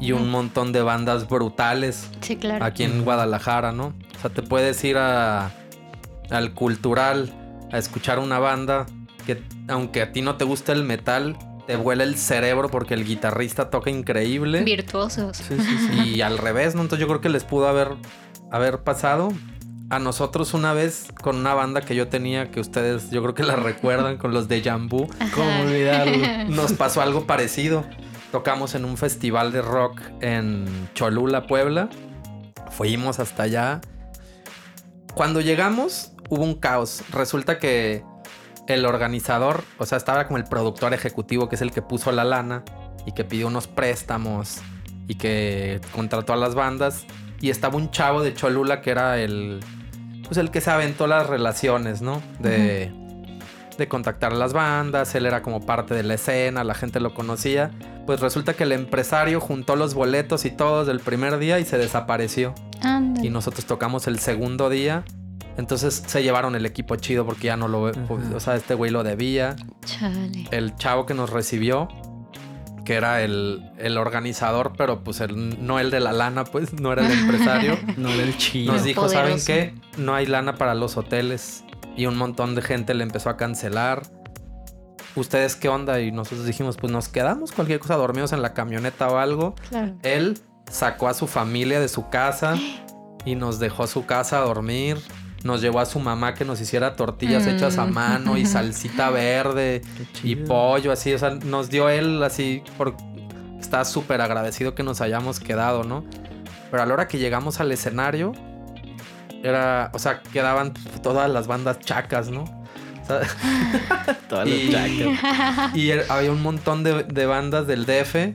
S1: y un montón de bandas brutales.
S3: Sí, claro.
S1: Aquí en Guadalajara, ¿no? O sea, te puedes ir a, al cultural a escuchar una banda que aunque a ti no te gusta el metal, te vuela el cerebro porque el guitarrista toca increíble.
S3: Virtuosos.
S2: Sí, sí, sí.
S1: Y al revés, ¿no? Entonces yo creo que les pudo haber, haber pasado. A nosotros una vez con una banda que yo tenía, que ustedes yo creo que la recuerdan, con los de Jambu,
S2: ¿Cómo olvidarlo?
S1: nos pasó algo parecido. Tocamos en un festival de rock en Cholula, Puebla. Fuimos hasta allá. Cuando llegamos, hubo un caos. Resulta que el organizador, o sea, estaba como el productor ejecutivo, que es el que puso la lana y que pidió unos préstamos y que contrató a las bandas. Y estaba un chavo de Cholula que era el, pues el que se aventó las relaciones, ¿no? De, de contactar a las bandas, él era como parte de la escena, la gente lo conocía. Pues resulta que el empresario juntó los boletos y todo del primer día y se desapareció. Y nosotros tocamos el segundo día. Entonces se llevaron el equipo chido porque ya no lo... O sea, este güey lo debía.
S3: Chale.
S1: El chavo que nos recibió, que era el, el organizador, pero pues el, no el de la lana, pues no era el empresario. *laughs*
S2: No del chido.
S1: Nos dijo, ¿saben qué? No hay lana para los hoteles. Y un montón de gente le empezó a cancelar. ¿Ustedes qué onda? Y nosotros dijimos, pues nos quedamos cualquier cosa dormidos en la camioneta o algo.
S3: Claro.
S1: Él sacó a su familia de su casa *gasps* y nos dejó su casa a dormir. Nos llevó a su mamá que nos hiciera tortillas
S3: Mm.
S1: hechas a mano y salsita *laughs* verde y pollo, así. O sea, nos dio él así por... Está súper agradecido que nos hayamos quedado, ¿no? Pero a la hora que llegamos al escenario, era... O sea, quedaban todas las bandas chacas, ¿no? Sea, *laughs*
S2: Todas
S1: y- y er- había un montón de, de bandas del DF,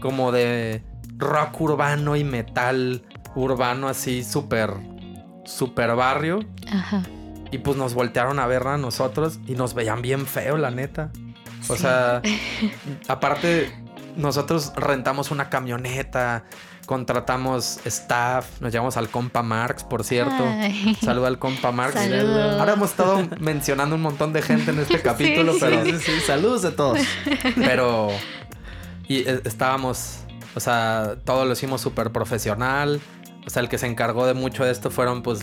S1: como de rock urbano y metal urbano, así súper, súper barrio.
S3: Ajá.
S1: Y pues nos voltearon a ver a nosotros y nos veían bien feo, la neta. O
S3: Sí.
S1: sea, *laughs* aparte, nosotros rentamos una camioneta, contratamos staff, nos llevamos al compa Marx, por cierto.
S3: Ay.
S1: Saluda al compa Marx.
S3: Saludos.
S1: Ahora hemos estado mencionando un montón de gente en este *laughs* capítulo,
S3: Sí,
S1: pero
S2: Sí, sí, sí. Saludos a todos. *laughs*
S1: pero. Y eh, estábamos. O sea, todo lo hicimos súper profesional. O sea, el que se encargó de mucho de esto fueron, pues,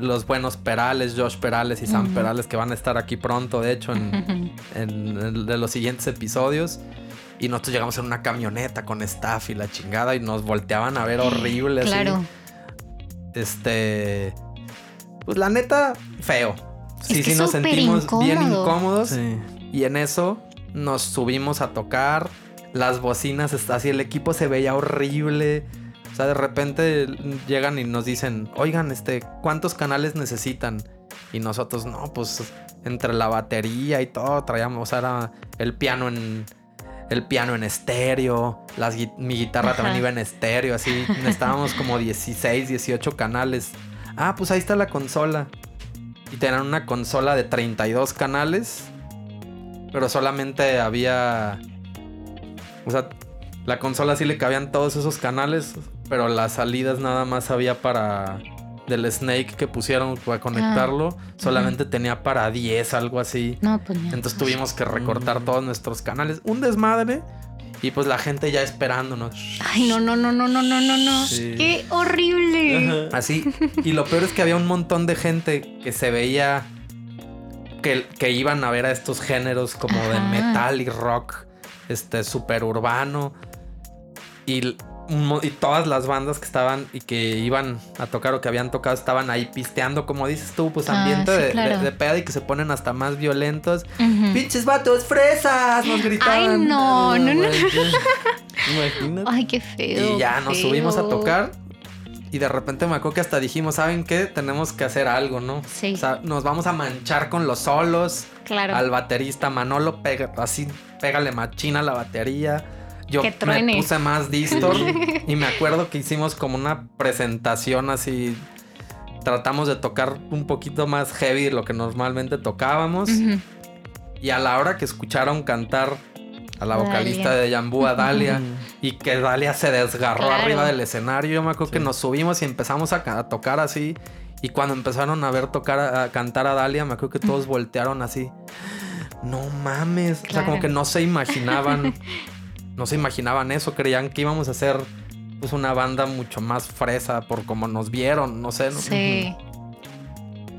S1: los buenos Perales, Josh Perales y Sam. Perales, que van a estar aquí pronto, de hecho, en, *laughs* en de los siguientes episodios. Y nosotros llegamos en una camioneta con staff y la chingada y nos volteaban a ver horrible. así.
S3: Claro.
S1: Este. Pues la neta, feo. Sí,
S3: que
S1: sí, nos sentimos bien
S3: incómodo.
S1: incómodos.
S2: Sí.
S1: Y en eso nos subimos a tocar. Las bocinas, así, el equipo se veía horrible. O sea, de repente llegan y nos dicen, oigan, este, ¿cuántos canales necesitan? Y nosotros, no, pues entre la batería y todo, traíamos, o sea, era el piano en. El piano en estéreo, las mi guitarra
S3: Ajá.
S1: también iba en estéreo, así. *laughs* Necesitábamos como 16, 18 canales. Ah, pues ahí está la consola. Y tenían una consola de 32 canales. Pero solamente había. O sea, la consola sí le cabían todos esos canales. Pero las salidas nada más había para. Del Snake que pusieron para conectarlo. solamente tenía para 10, algo así.
S3: No, pues no.
S1: Entonces tuvimos que recortar todos nuestros canales. Un desmadre. Y pues la gente ya esperándonos.
S3: Ay, no, no, no, no, no, no, no, no.
S2: Sí.
S3: Qué horrible.
S1: Así. Y lo peor es que había un montón de gente que se veía que, que iban a ver a estos géneros como de metal y rock, este, super urbano. Y, y todas las bandas que estaban y que iban a tocar o que habían tocado estaban ahí pisteando, como dices tú, pues
S3: Ah,
S1: ambiente
S3: sí,
S1: de,
S3: claro.
S1: de, de peda y que se ponen hasta más violentos. ¡Pinches vatos, fresas! Nos gritaban.
S3: Ay, no, no, no.
S2: Imagínate.
S3: Ay, qué feo.
S1: Y ya nos
S3: feo.
S1: subimos a tocar. Y de repente me acuerdo que hasta dijimos, ¿saben qué? Tenemos que hacer algo, ¿no?
S3: Sí.
S1: O sea, nos vamos a manchar con los solos.
S3: Claro.
S1: Al baterista Manolo, pega, así, pégale machina a la batería. Yo
S3: Que
S1: me puse más distor. *laughs* y me acuerdo que hicimos como una presentación así. Tratamos de tocar un poquito más heavy de lo que normalmente tocábamos. Y a la hora que escucharon cantar a la
S3: Dalia.
S1: vocalista de Yambú, a Dalia, y que Dalia se desgarró
S3: Claro.
S1: arriba del escenario, yo me acuerdo que nos subimos y empezamos a, ca- a tocar así. Y cuando empezaron a ver tocar, a, cantar a Dalia, me acuerdo que todos *laughs* voltearon así. No mames. O sea, como que no se imaginaban. *laughs* no se imaginaban eso. Creían que íbamos a hacer pues una banda mucho más fresa por como nos vieron. No sé. ¿no?
S3: Sí.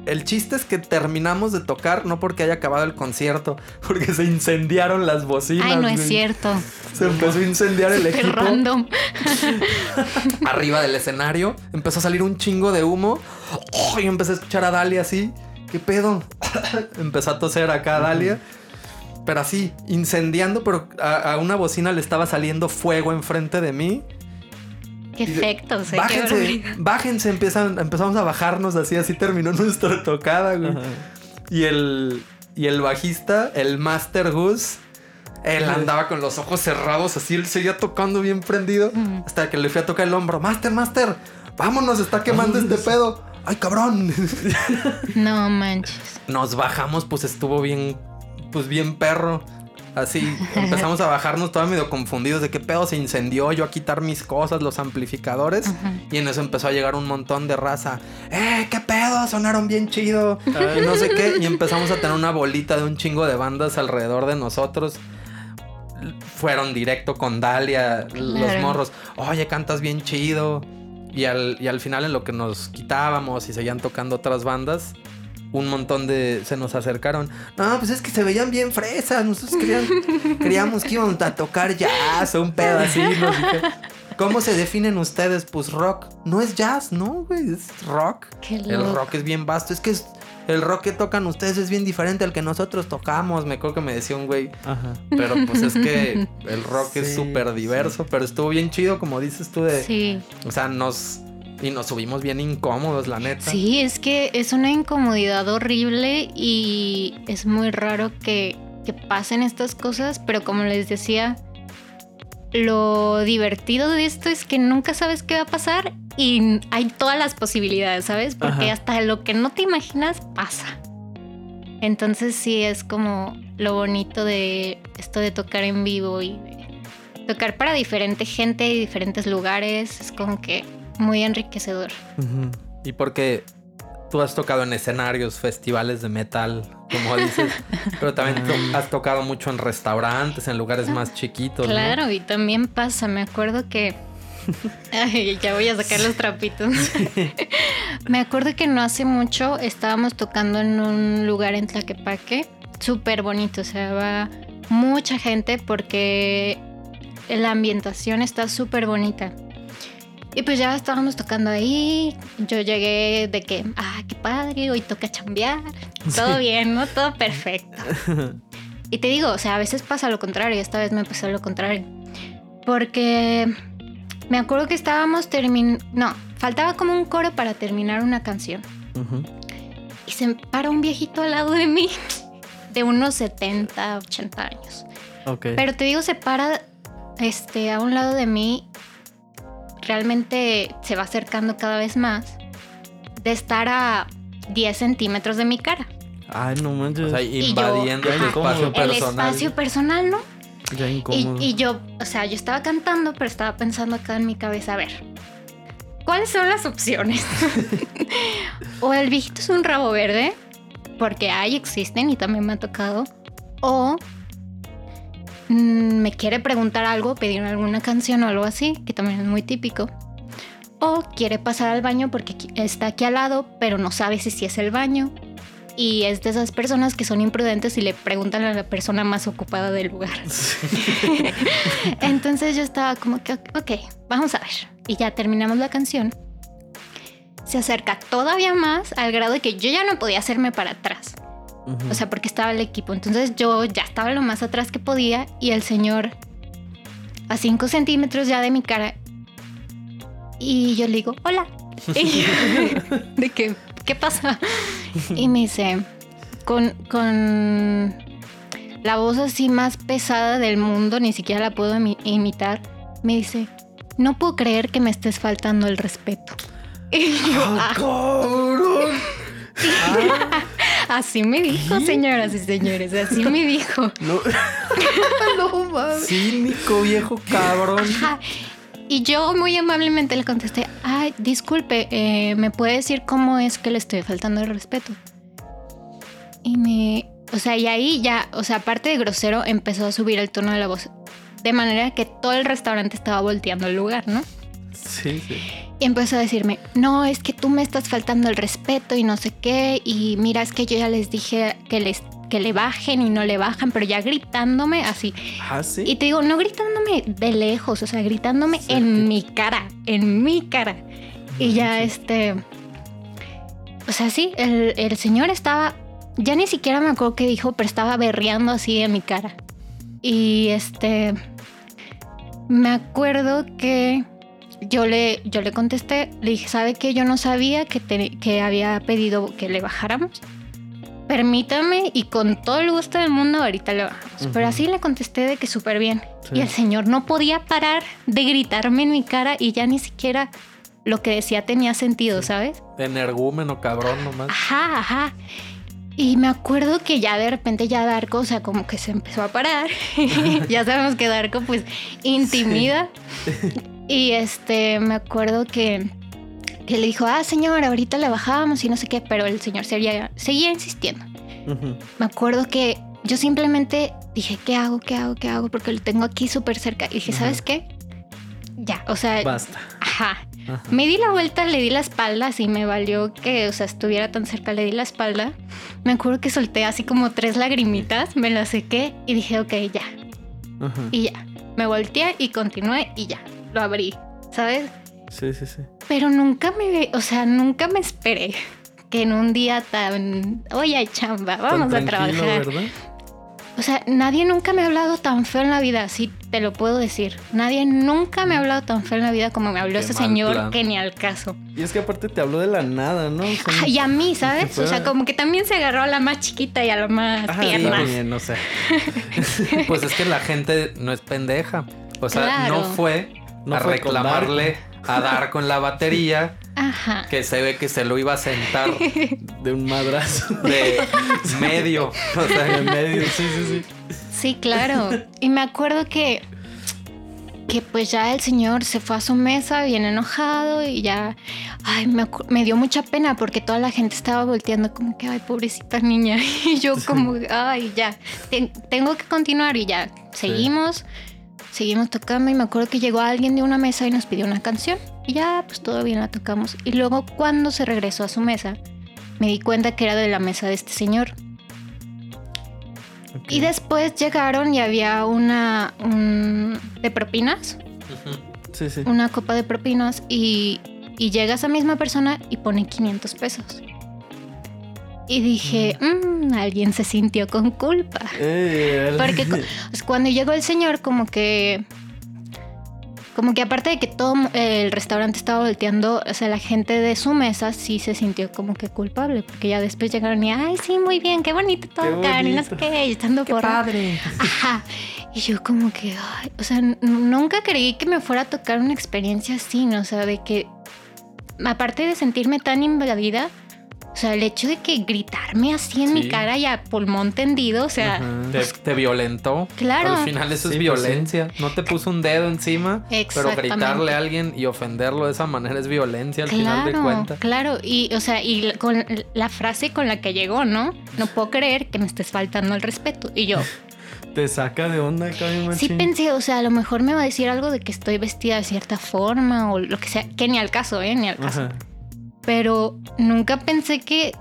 S1: el chiste es que terminamos de tocar, no porque haya acabado el concierto, *laughs* porque se incendiaron las bocinas.
S3: Ay, no es cierto.
S1: Se empezó a incendiar el equipo.
S3: random. *laughs*
S1: Arriba del escenario, empezó a salir un chingo de humo. Oh, y empecé a escuchar a Dalia así. ¿Qué pedo? *laughs* empezó a toser acá a Dalia. Pero así, incendiando, pero a, a una bocina le estaba saliendo fuego enfrente de mí.
S3: Qué efectos, eh,
S1: Bájense, bájense, empiezan, empezamos a bajarnos así, así terminó *laughs* nuestra tocada, güey.
S2: Ajá.
S1: Y el, y el bajista, el Master Goose, él
S2: Ajá.
S1: andaba con los ojos cerrados, así él seguía tocando bien prendido, hasta que le fui a tocar el hombro. Master, Master, vámonos, está quemando este pedo. Ay, cabrón. *laughs*
S3: No manches.
S1: Nos bajamos, pues estuvo bien, pues bien perro. Así, empezamos a bajarnos todos medio confundidos de qué pedo se incendió, yo a quitar mis cosas, los amplificadores.
S3: Ajá.
S1: Y en eso empezó a llegar un montón de raza. ¡Eh, qué pedo! Sonaron bien chido. Y no sé qué. Y empezamos a tener una bolita de un chingo de bandas alrededor de nosotros. Fueron directo con Dalia, los morros. Oye, cantas bien chido. Y al, y al final, en lo que nos quitábamos y seguían tocando otras bandas, un montón de se nos acercaron. No, pues es que se veían bien fresas. Nosotros queríamos *laughs* que íbamos a tocar jazz o un pedo así. no. ¿Cómo se definen ustedes? Pues rock. No es jazz, no, güey. Es rock.
S3: Qué
S1: El rock es bien vasto. Es que es- el rock que tocan ustedes es bien diferente al que nosotros tocamos. Me acuerdo que me decía un güey.
S2: Ajá.
S1: Pero pues es que *laughs* el rock es súper diverso. Pero estuvo bien chido, como dices tú, de.
S3: Sí.
S1: O sea, nos. Y nos subimos bien incómodos, la neta.
S3: Sí, es que es una incomodidad horrible y es muy raro que, que pasen estas cosas, pero como les decía, lo divertido de esto es que nunca sabes qué va a pasar y hay todas las posibilidades, ¿sabes? Porque
S2: Ajá.
S3: hasta lo que no te imaginas pasa. Entonces sí es como lo bonito de esto de tocar en vivo y de tocar para diferente gente y diferentes lugares. Es como que muy enriquecedor.
S1: Y porque tú has tocado en escenarios, festivales de metal, como dices, *laughs* pero también to- has tocado mucho en restaurantes, en lugares más chiquitos. ¿no?
S3: Claro, y también pasa, me acuerdo que... *laughs* Ay, ya voy a sacar los trapitos. me acuerdo que no hace mucho estábamos tocando en un lugar en Tlaquepaque, súper bonito, o sea, va mucha gente porque la ambientación está súper bonita. Y pues ya estábamos tocando ahí, yo llegué de que, ah, qué padre, hoy toca chambear, todo bien, ¿no? Todo perfecto. *laughs* Y te digo, o sea, a veces pasa lo contrario, esta vez me pasó lo contrario. Porque me acuerdo que estábamos terminando... No, faltaba como un coro para terminar una canción.
S2: Ujú.
S3: Y se para un viejito al lado de mí, *laughs* de unos 70, 80 años.
S2: Ok.
S3: Pero te digo, se para este, a un lado de mí, realmente se va acercando cada vez más, de estar a 10 centímetros de mi cara.
S2: Ay, no manches.
S1: O sea,
S3: yo-
S1: invadiendo el
S2: ajá,
S1: espacio
S3: El
S1: personal.
S3: espacio personal, ¿no?
S2: ya
S3: Y, y yo, o sea, yo estaba cantando, pero estaba pensando acá en mi cabeza, a ver, ¿cuáles son las opciones? *laughs* *laughs* o el viejito es un rabo verde, porque hay, existen y también me ha tocado, o mm, me quiere preguntar algo, pedir alguna canción o algo así, que también es muy típico. O quiere pasar al baño porque está aquí al lado, pero no sabe si sí es el baño. Y es de esas personas que son imprudentes y le preguntan a la persona más ocupada del lugar. *laughs* Entonces yo estaba como que, ok, vamos a ver. Y ya terminamos la canción. Se acerca todavía más al grado de que yo ya no podía hacerme para atrás. O sea, porque estaba el equipo. Entonces yo ya estaba lo más atrás que podía y el señor a 5 centímetros ya de mi cara. Y yo le digo, hola. Y- *laughs* de que, ¿qué pasa? Y me dice, con, con la voz así más pesada del mundo, ni siquiera la puedo imi- imitar, me dice, no puedo creer que me estés faltando el respeto. Y yo,
S1: ¡Ah,
S3: "Ah".
S1: cabrón! *laughs* *laughs*
S3: Así me dijo, señoras y señores, así me dijo. *laughs*
S2: No. *laughs* no mames.
S1: Cínico, viejo cabrón.
S3: Ajá. Y yo muy amablemente le contesté, ay, disculpe, eh, ¿me puede decir cómo es que le estoy faltando el respeto? Y me, o sea, y ahí ya, o sea, aparte de grosero, empezó a subir el tono de la voz. De manera que todo el restaurante estaba volteando el lugar, ¿no?
S2: Sí, sí.
S3: Y empezó a decirme, no, es que tú me estás faltando el respeto y no sé qué. Y mira, es que yo ya les dije que les que le bajen y no le bajan, pero ya gritándome así.
S2: Ah, sí.
S3: Y te digo, no gritándome de lejos, o sea, gritándome en mi cara, en mi cara. Y ya este... O sea, sí, el, el señor estaba... Ya ni siquiera me acuerdo qué dijo, pero estaba berreando así en mi cara. Y este... Me acuerdo que yo le, yo le contesté, le dije, ¿sabe qué? Yo no sabía que, te- que había pedido que le bajáramos. Permítame y con todo el gusto del mundo ahorita le bajamos. Pero así le contesté de que súper bien.
S2: Sí.
S3: Y el señor no podía parar de gritarme en mi cara y ya ni siquiera lo que decía tenía sentido, ¿sabes?
S1: Energúmeno, cabrón, nomás.
S3: Ajá, ajá. Y me acuerdo que ya de repente ya Darko, o sea, como que se empezó a parar. *laughs* ya sabemos que Darko pues intimida. *laughs* Y este, me acuerdo que, que le dijo, ah, señor, ahorita le bajamos y no sé qué, pero el señor seguía, seguía insistiendo. Me acuerdo que yo simplemente dije, ¿qué hago? ¿Qué hago? ¿Qué hago? Porque lo tengo aquí súper cerca. Y dije. ¿sabes qué? Ya, o sea,
S2: Basta.
S3: ajá.
S2: Ajá.
S3: Me di la vuelta, le di la espalda, así me valió que, o sea, estuviera tan cerca, le di la espalda. Me acuerdo que solté así como tres lagrimitas, me las sequé y dije, ok, ya.
S2: Ajá.
S3: Y ya. Me volteé y continué y ya. Lo abrí, ¿sabes?
S2: Sí, sí, sí.
S3: Pero nunca me, o sea, nunca me esperé que en un día tan, oye, chamba, vamos
S2: Tan
S3: a trabajar.
S2: ¿verdad?
S3: O sea, nadie nunca me ha hablado tan feo en la vida, así te lo puedo decir. Nadie nunca me ha hablado tan feo en la vida como me habló
S1: Qué
S3: ese señor
S1: plan.
S3: que ni al caso.
S2: Y es que aparte te habló de la nada, ¿no? O sea,
S3: Ah, y a mí, ¿sabes? O sea, como que también se agarró a la más chiquita y a la más tierna.
S2: también, o sea. *laughs*
S1: Pues es que la gente no es pendeja. O sea,
S3: Claro.
S1: no fue
S2: No
S1: a reclamarle a dar con la batería *laughs*
S3: Ajá.
S1: que se ve que se lo iba a sentar *laughs*
S2: De un madrazo.
S1: de *laughs* medio. O sea,
S2: En medio, sí, sí, sí.
S3: Sí, claro. Y me acuerdo que que pues ya el señor se fue a su mesa bien enojado y ya, ay, me, dio mucha pena porque toda la gente estaba volteando como que, ay, pobrecita niña. Y yo como, ay, ya, ten- tengo que continuar y ya, seguimos, seguimos tocando y me acuerdo que llegó alguien de una mesa y nos pidió una canción y ya, pues todo bien la tocamos. Y luego cuando se regresó a su mesa, me di cuenta que era de la mesa de este señor. Y después llegaron y había una un- de propinas,
S2: Sí, sí.
S3: una copa de propinas y, y llega esa misma persona y pone 500 pesos. Y dije, "Mm, alguien se sintió con culpa.
S2: Eh, *laughs*
S3: Porque *laughs* pues, cuando llegó el señor, como que. Como que aparte de que todo el restaurante estaba volteando, o sea, la gente de su mesa sí se sintió como que culpable, porque ya después llegaron y, ay, sí, muy bien, qué bonito tocan, y no sé qué, y estando por.
S1: padre.
S3: Ajá. Y yo como que, ay, o sea, nunca creí que me fuera a tocar una experiencia así, ¿no? O sea, de que, aparte de sentirme tan invadida, o sea, el hecho de que gritarme así en mi cara y a pulmón tendido, o sea.
S1: Te, te violentó.
S3: Claro.
S1: Al final eso
S2: Sí,
S1: es
S2: pues sí.
S1: violencia. No te puso un dedo encima, pero gritarle a alguien y ofenderlo de esa manera es violencia al final de
S3: Claro,
S1: cuentas.
S3: claro. Y, o sea, y con la frase con la que llegó, ¿no? No puedo creer que me estés faltando el respeto. Y yo, *laughs*
S2: Te saca de onda, cabrón.
S3: sí pensé, o sea, a lo mejor me va a decir algo de que estoy vestida de cierta forma o lo que sea, que ni al caso, ¿eh? Ni al caso.
S2: Ajá.
S3: Pero nunca pensé que,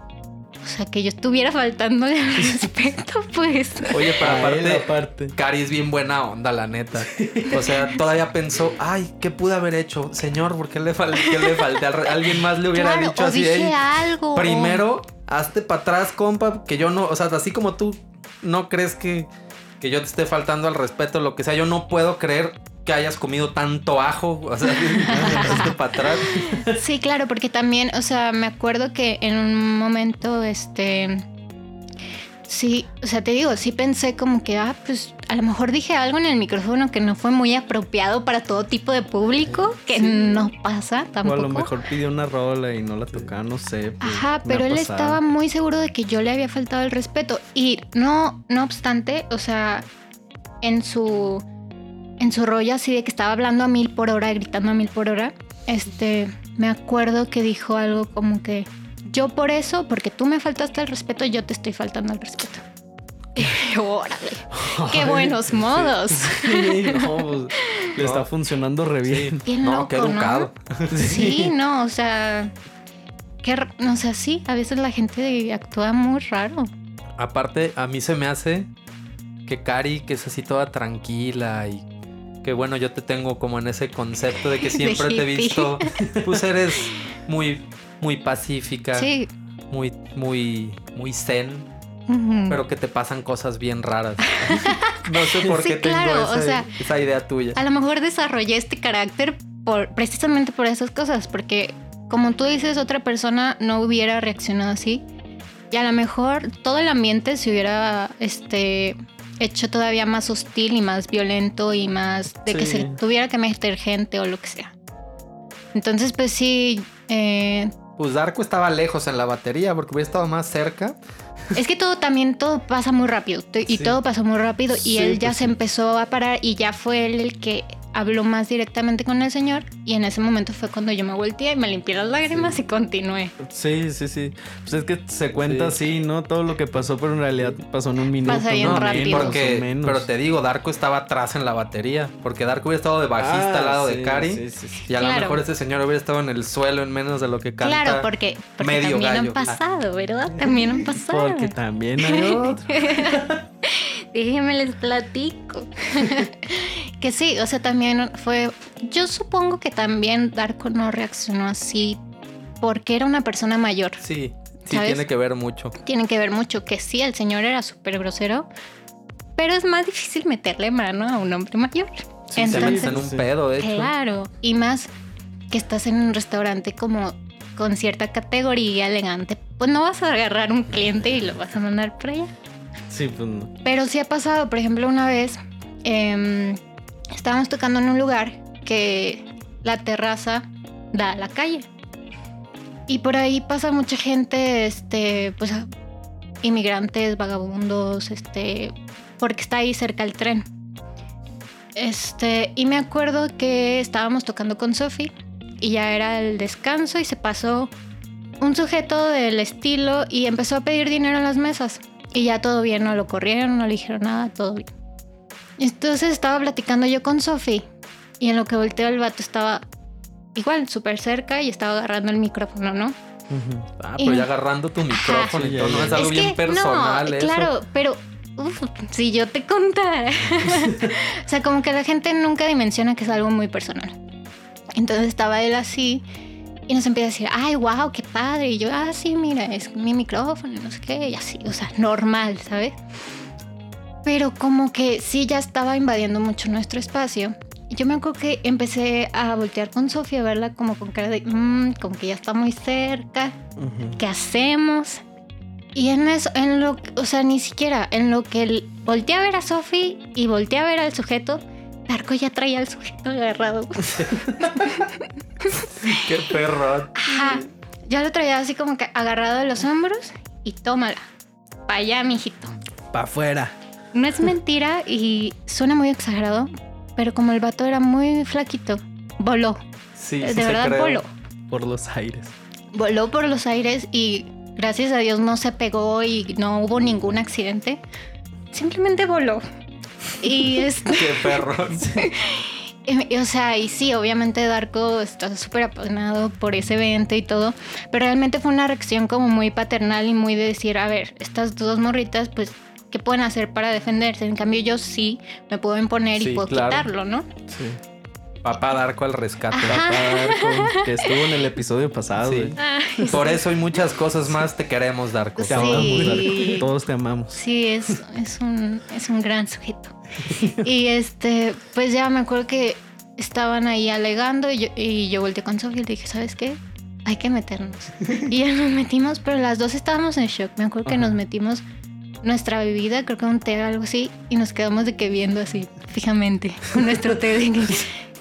S3: o sea, que yo estuviera faltándole al *laughs* respeto, pues.
S1: Oye, pero
S2: A él
S1: aparte,
S2: aparte.
S1: Cari es bien buena onda, la neta. O sea, todavía pensó, ay, ¿qué pude haber hecho? Señor, ¿por qué le, fal qué le falté? Alguien más le hubiera
S3: Claro,
S1: dicho
S3: o
S1: así.
S3: dije
S1: "Ey,
S3: algo.
S1: Primero, hazte para atrás, compa, que yo no, o sea, así como tú no crees que, que yo te esté faltando al respeto, lo que sea, yo no puedo creer que hayas comido tanto ajo, o sea, *laughs* para atrás.
S3: Sí, claro, porque también, o sea, me acuerdo que en un momento, este, sí, o sea, te digo, sí pensé como que, ah, pues a lo mejor dije algo en el micrófono que no fue muy apropiado para todo tipo de público, que
S2: Sí.
S3: no pasa
S2: O
S3: tampoco.
S2: a lo mejor pidió una rola y no la tocaba, no sé. pues,
S3: Ajá, pero él
S2: pasado.
S3: estaba muy seguro de que yo le había faltado el respeto. Y no, no obstante, o sea, en su. En su rollo así de que estaba hablando a mil por hora, gritando a mil por hora. Este. Me acuerdo que dijo algo como que. Yo por eso, porque tú me faltaste el respeto, yo te estoy faltando el respeto. *laughs* *laughs* Órale. Qué buenos modos.
S2: Sí, *laughs* no, pues, Le está funcionando re bien.
S3: Bien
S1: no,
S3: loco,
S1: qué educado.
S3: ¿no? Sí, no, o sea, qué, r- o sea, sí, a veces la gente actúa muy raro.
S1: Aparte, a mí se me hace que Cari, que es así toda tranquila y que bueno, yo te tengo como en ese concepto de que *laughs* siempre te he visto, pues eres *laughs* muy, muy pacífica,
S3: Sí.
S1: muy, muy, muy zen, pero que te pasan cosas bien raras. *laughs* No sé por
S3: Sí,
S1: qué tengo
S3: claro, o
S1: ese-
S3: sea,
S1: esa idea tuya.
S3: A lo mejor desarrollé este carácter por precisamente por esas cosas, porque como tú dices, otra persona no hubiera reaccionado así. Y a lo mejor todo el ambiente se hubiera este hecho todavía más hostil y más violento y más de que
S2: Sí.
S3: se tuviera que meter gente o lo que sea. Entonces, pues sí, eh,
S1: Pues Darko estaba lejos en la batería porque hubiera estado más cerca.
S3: Es que todo también, todo pasa muy rápido. Y
S1: Sí.
S3: todo pasó muy rápido. Y
S2: Sí,
S3: él ya
S2: pues
S3: se empezó a parar y ya fue él el que habló más directamente con el señor. Y en ese momento fue cuando yo me volteé y me limpié las lágrimas y continué.
S2: Sí, sí, sí. Pues es que se cuenta así, ¿no? Todo lo que pasó, pero en realidad pasó en un minuto.
S3: Pasa bien
S2: ¿no?
S3: rápido.
S1: Porque,
S2: menos.
S1: pero te digo, Darko estaba atrás en la batería. Porque Darko hubiera estado de bajista
S2: Ah,
S1: al lado
S2: sí,
S1: de Cari.
S2: sí, sí, sí.
S1: Y a lo mejor este señor hubiera estado en el suelo en menos de lo que canta.
S3: claro, porque, porque
S1: medio
S3: también
S1: gallo.
S3: han pasado, ¿verdad? También han pasado.
S2: Porque también hay otro. *laughs*
S3: Déjenme les platico. *laughs* que sí, o sea, también fue. Yo supongo que también Darko no reaccionó así porque era una persona mayor.
S1: Sí, sí
S3: ¿Sabes?
S1: tiene que ver mucho.
S3: tiene que ver mucho que sí, el señor era súper grosero, pero es más difícil meterle mano a un hombre mayor.
S1: Sí, se metes en un pedo, de hecho.
S3: claro, y más que estás en un restaurante como con cierta categoría elegante, pues no vas a agarrar un cliente y lo vas a mandar por allá.
S2: Sí, pues no.
S3: Pero sí ha pasado, por ejemplo, una vez em, estábamos tocando en un lugar que la terraza da a la calle. Y por ahí pasa mucha gente, este, pues inmigrantes, vagabundos, este, porque está ahí cerca el tren. Este, y me acuerdo que estábamos tocando con Sophie y ya era el descanso y se pasó un sujeto del estilo y empezó a pedir dinero en las mesas. Y ya todo bien, no lo corrieron, no le dijeron nada, todo bien. Entonces estaba platicando yo con Sophie y en lo que volteó el vato estaba igual, súper cerca y estaba agarrando el micrófono, ¿no?
S1: Ah, pero ya agarrando tu micrófono
S2: Sí,
S1: y todo, no es algo
S3: Es
S1: bien
S3: que,
S1: personal
S3: no,
S1: eso.
S3: claro, pero uf, si yo te contara. *laughs* o sea, como que la gente nunca dimensiona que es algo muy personal. Entonces estaba él así y nos empieza a decir, ay, wow, qué padre. Y yo, ah, sí, mira, es mi micrófono no sé qué, y así, o sea, normal, ¿sabes? Pero como que sí ya estaba invadiendo mucho nuestro espacio. Yo me acuerdo que empecé a voltear con Sofía a verla como con cara de, "Mm, como que ya está muy cerca.
S2: Ujú.
S3: ¿qué hacemos? Y en eso, en lo, o sea, ni siquiera, en lo que volteé a ver a Sophie y volteé a ver al sujeto, Darko ya traía al sujeto agarrado. *laughs*
S1: Qué perro.
S3: Ajá. Ya lo traía así como que agarrado de los hombros y tómala. Pa' allá, mijito.
S2: Pa' afuera.
S3: No es mentira y suena muy exagerado, pero como el vato era muy flaquito, voló.
S1: Sí,
S3: de
S1: sí se
S3: verdad voló.
S2: Por los aires.
S3: voló por los aires y gracias a Dios no se pegó y no hubo ningún accidente. Simplemente voló. Y *laughs* es,
S1: Qué perro. *laughs*
S3: o sea, y sí, obviamente Darko está súper apasionado por ese evento y todo, pero realmente fue una reacción como muy paternal y muy de decir, a ver, estas dos morritas, pues, ¿qué pueden hacer para defenderse? En cambio, yo sí me puedo imponer
S1: Sí,
S3: y puedo
S1: claro.
S3: quitarlo, ¿no?
S2: Sí.
S1: Papá Darko al rescate.
S3: Ajá.
S2: Darko, que estuvo en el episodio pasado.
S1: Sí.
S3: Ay,
S1: Por eso y muchas cosas más te queremos, Darko.
S2: Te
S3: Sí.
S2: amamos, Darko. Todos te amamos.
S3: Sí, es, es, un, es un gran sujeto. Y este, pues ya me acuerdo que estaban ahí alegando y yo, y yo volteé con Sofía y le dije, ¿sabes qué? Hay que meternos. Y ya nos metimos, pero las dos estábamos en shock. Me acuerdo que
S2: Ajá.
S3: nos metimos nuestra bebida, creo que un té o algo así, y nos quedamos de que viendo así fijamente *laughs* con nuestro té. de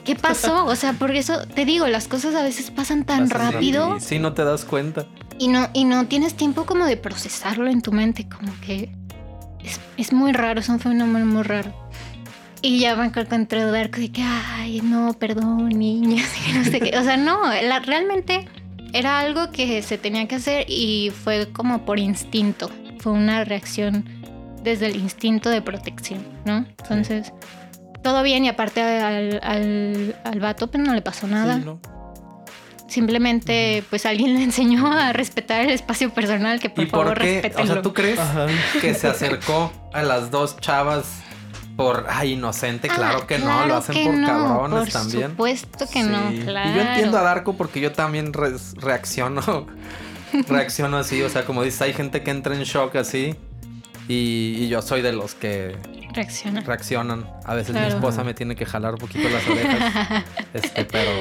S3: ¿Qué pasó? O sea, por eso te digo, las cosas a veces pasan tan
S2: Pasan
S3: rápido
S1: Sí, no te das cuenta.
S3: y no, y no tienes tiempo como de procesarlo en tu mente, como que es, es muy raro, es un fenómeno muy raro. Y ya que entré a Darko de que, ay, no, perdón, niñas, *laughs* y no sé qué. O sea, no, la- realmente era algo que se tenía que hacer y fue como por instinto. Fue una reacción desde el instinto de protección, ¿no? Entonces, todo bien y aparte al, al, al vato pues no le pasó nada.
S1: Sí, ¿no?
S3: Simplemente pues alguien le enseñó a respetar el espacio personal que por
S1: ¿Y por
S3: favor
S1: qué? O sea, ¿tú crees
S2: Ajá.
S1: que se acercó a las dos chavas por ay inocente? Claro
S3: Ah,
S1: que no,
S3: claro
S1: lo hacen por
S3: no,
S1: cabrones
S3: por
S1: también.
S3: supuesto que no,
S2: Sí. Y yo
S3: claro.
S1: Y yo entiendo a Darko porque yo también re- reacciono, reacciono así, o sea, como dices, hay gente que entra en shock así y, y yo soy de los que
S3: Reacciona.
S1: reaccionan. A veces mi esposa me tiene que jalar un poquito las orejas, *laughs* este, pero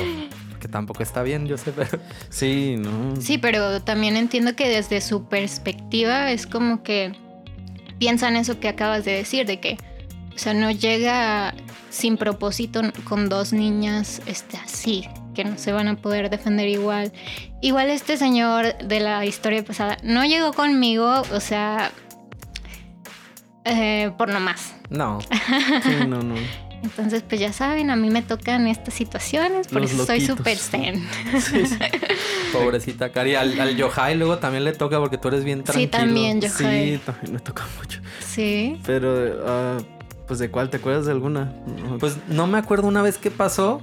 S1: que tampoco está bien, yo sé, pero
S2: Sí, no.
S3: Sí, pero también entiendo que desde su perspectiva es como que piensan eso que acabas de decir, de que, o sea, no llega sin propósito con dos niñas este, así, que no se van a poder defender igual. Igual este señor de la historia pasada no llegó conmigo, o sea, eh, por nomás.
S1: no. *laughs*
S2: Sí, no, no.
S3: Entonces, pues ya saben, a mí me tocan estas situaciones, por
S2: Los
S3: eso soy súper zen. *laughs*
S2: Sí, sí.
S1: Pobrecita Cari. Al, al Yohai luego también le toca porque tú eres bien
S3: Sí,
S1: tranquilo.
S3: también, yo
S2: Sí, también me toca mucho.
S3: Sí.
S2: Pero, ah, pues, ¿de cuál? ¿Te acuerdas de alguna?
S1: Pues no me acuerdo una vez qué pasó.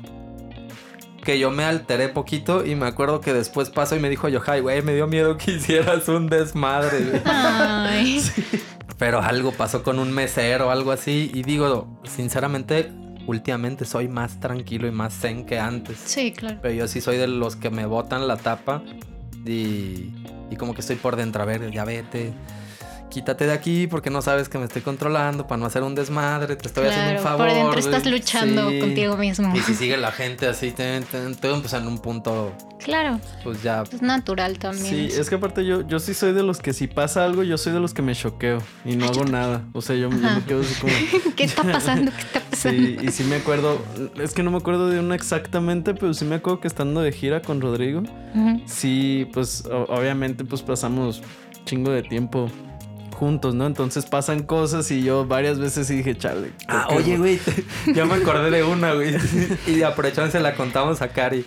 S1: Que yo me alteré poquito y me acuerdo que después pasó y me dijo Yohai, güey, me dio miedo que *laughs* hicieras un desmadre, güey.
S3: Ay. *laughs*
S1: Pero algo pasó con un mesero o algo así. Y digo, sinceramente, últimamente soy más tranquilo y más zen que antes.
S3: Sí, claro.
S1: Pero yo sí soy de los que me botan la tapa y, y como que estoy por dentro. A ver, ya vete. Quítate de aquí porque no sabes que me estoy controlando para no hacer un desmadre. Te estoy haciendo un favor.
S3: por dentro estás luchando
S2: Sí.
S3: contigo mismo.
S1: Y si sigue la gente así, ten, ten, ten, pues en un punto,
S3: Claro,
S1: pues ya.
S3: es natural también.
S2: Sí, es que aparte yo, yo sí soy de los que si pasa algo, yo soy de los que me choqueo y no hago nada. O sea, yo, me quedo así como... *laughs*
S3: ¿Qué está pasando? ¿Qué está pasando?
S2: Sí, y sí me acuerdo, es que no me acuerdo de una exactamente, pero sí me acuerdo que estando de gira con Rodrigo, sí, pues obviamente pues pasamos chingo de tiempo juntos, ¿no? Entonces pasan cosas y yo varias veces sí dije, chale.
S1: Ah, oye, güey, ya me acordé de una, güey. *laughs* Y aprovechando se la contamos a Cari.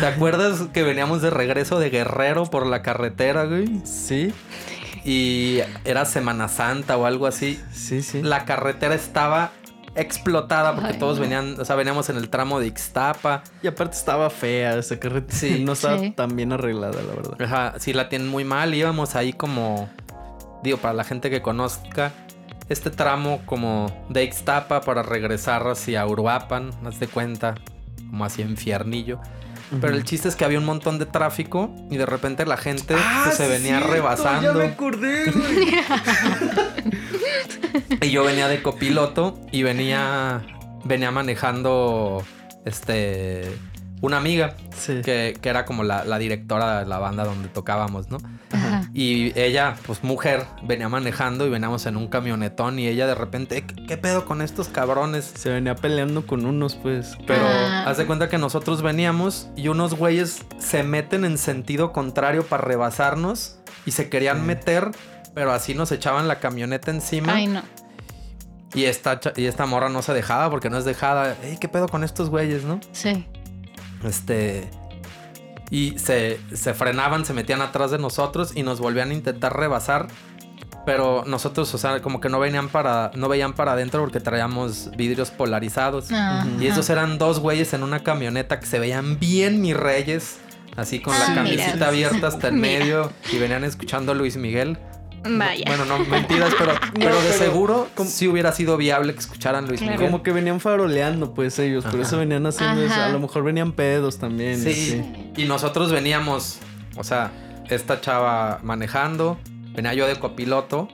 S1: ¿Te acuerdas que veníamos de regreso de Guerrero por la carretera, güey?
S2: Sí,
S1: Y era Semana Santa o algo así.
S2: sí, sí.
S1: La carretera estaba explotada porque
S3: Ay,
S1: todos
S3: no.
S1: venían, o sea, veníamos en el tramo de Ixtapa.
S2: Y aparte estaba fea esa carretera.
S1: Sí.
S2: no estaba
S3: Sí.
S2: tan bien arreglada, la verdad.
S1: Ajá, sí la tienen muy mal. Íbamos ahí como, digo, para la gente que conozca, este tramo como de Ixtapa para regresar hacia Uruapan, haz de cuenta, como hacia Infiernillo. Pero el chiste es que había un montón de tráfico y de repente la gente pues, se venía rebasando.
S2: Ah, Ya me acordé. *laughs*
S1: Y yo venía de copiloto y venía, venía manejando este una amiga
S2: Sí.
S1: que, que era como la, la directora de la banda donde tocábamos, ¿no?
S3: Ajá.
S1: Y ella, pues mujer, venía manejando y veníamos en un camionetón y ella de repente, ¿qué, qué pedo con estos cabrones?
S2: Se venía peleando con unos, pues.
S1: Pero
S3: Ah.
S1: haz de cuenta que nosotros veníamos y unos güeyes se meten en sentido contrario para rebasarnos y se querían
S2: Sí.
S1: meter, pero así nos echaban la camioneta encima.
S3: Ay, no.
S1: Y esta, y esta morra no se dejaba porque no es dejada. Ey, ¿qué pedo con estos güeyes, no?
S3: Sí.
S1: Este. Y se, se frenaban, se metían atrás de nosotros y nos volvían a intentar rebasar. Pero nosotros, o sea, como que no venían para. no veían para adentro porque traíamos vidrios polarizados.
S3: Ajá.
S1: Y esos eran dos güeyes en una camioneta que se veían bien mis reyes. Así con la
S3: Ah,
S1: camisita
S3: mira.
S1: abierta hasta el medio. Y venían escuchando a Luis Miguel.
S3: Vaya.
S1: Bueno, no, mentiras, pero, *laughs* pero de
S2: pero
S1: seguro
S2: como-
S1: sí hubiera sido viable que escucharan Luis. Miguel.
S2: Como que venían faroleando, pues ellos. Por
S1: Ajá.
S2: eso venían haciendo eso. A lo mejor venían pedos también.
S1: Sí.
S2: sí.
S1: Y nosotros veníamos, o sea, esta chava manejando, venía yo de copiloto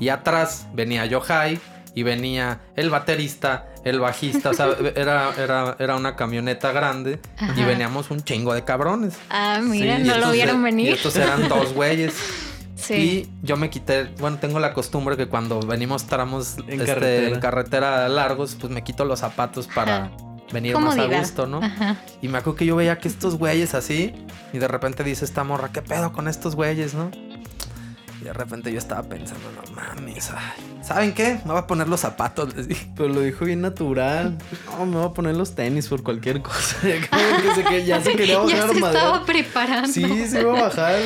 S1: y atrás venía Yohai y venía el baterista, el bajista, o sea, *laughs* era, era, era una camioneta grande y veníamos un chingo de cabrones.
S3: Ah, mira, no lo vieron venir.
S1: Y estos eran dos güeyes. *laughs*
S3: Sí.
S1: Y yo me quité, bueno, tengo la costumbre que cuando venimos tramos
S2: En
S1: este,
S2: carretera.
S1: en carretera largos, pues me quito los zapatos para
S3: Ajá.
S1: venir más a gusto, ¿no?
S3: Ajá.
S1: Y me acuerdo que yo veía que estos güeyes así, y de repente dice esta morra, ¿qué pedo con estos güeyes, no? Y de repente yo estaba pensando, no mames, ¿saben qué? Me voy a poner los zapatos, les dije.
S2: Pero lo dijo bien natural. *laughs* No, me voy a poner los tenis por cualquier cosa. *laughs* ya se *laughs* quería
S3: bajar ya se estaba preparando.
S2: Sí, se iba a bajar.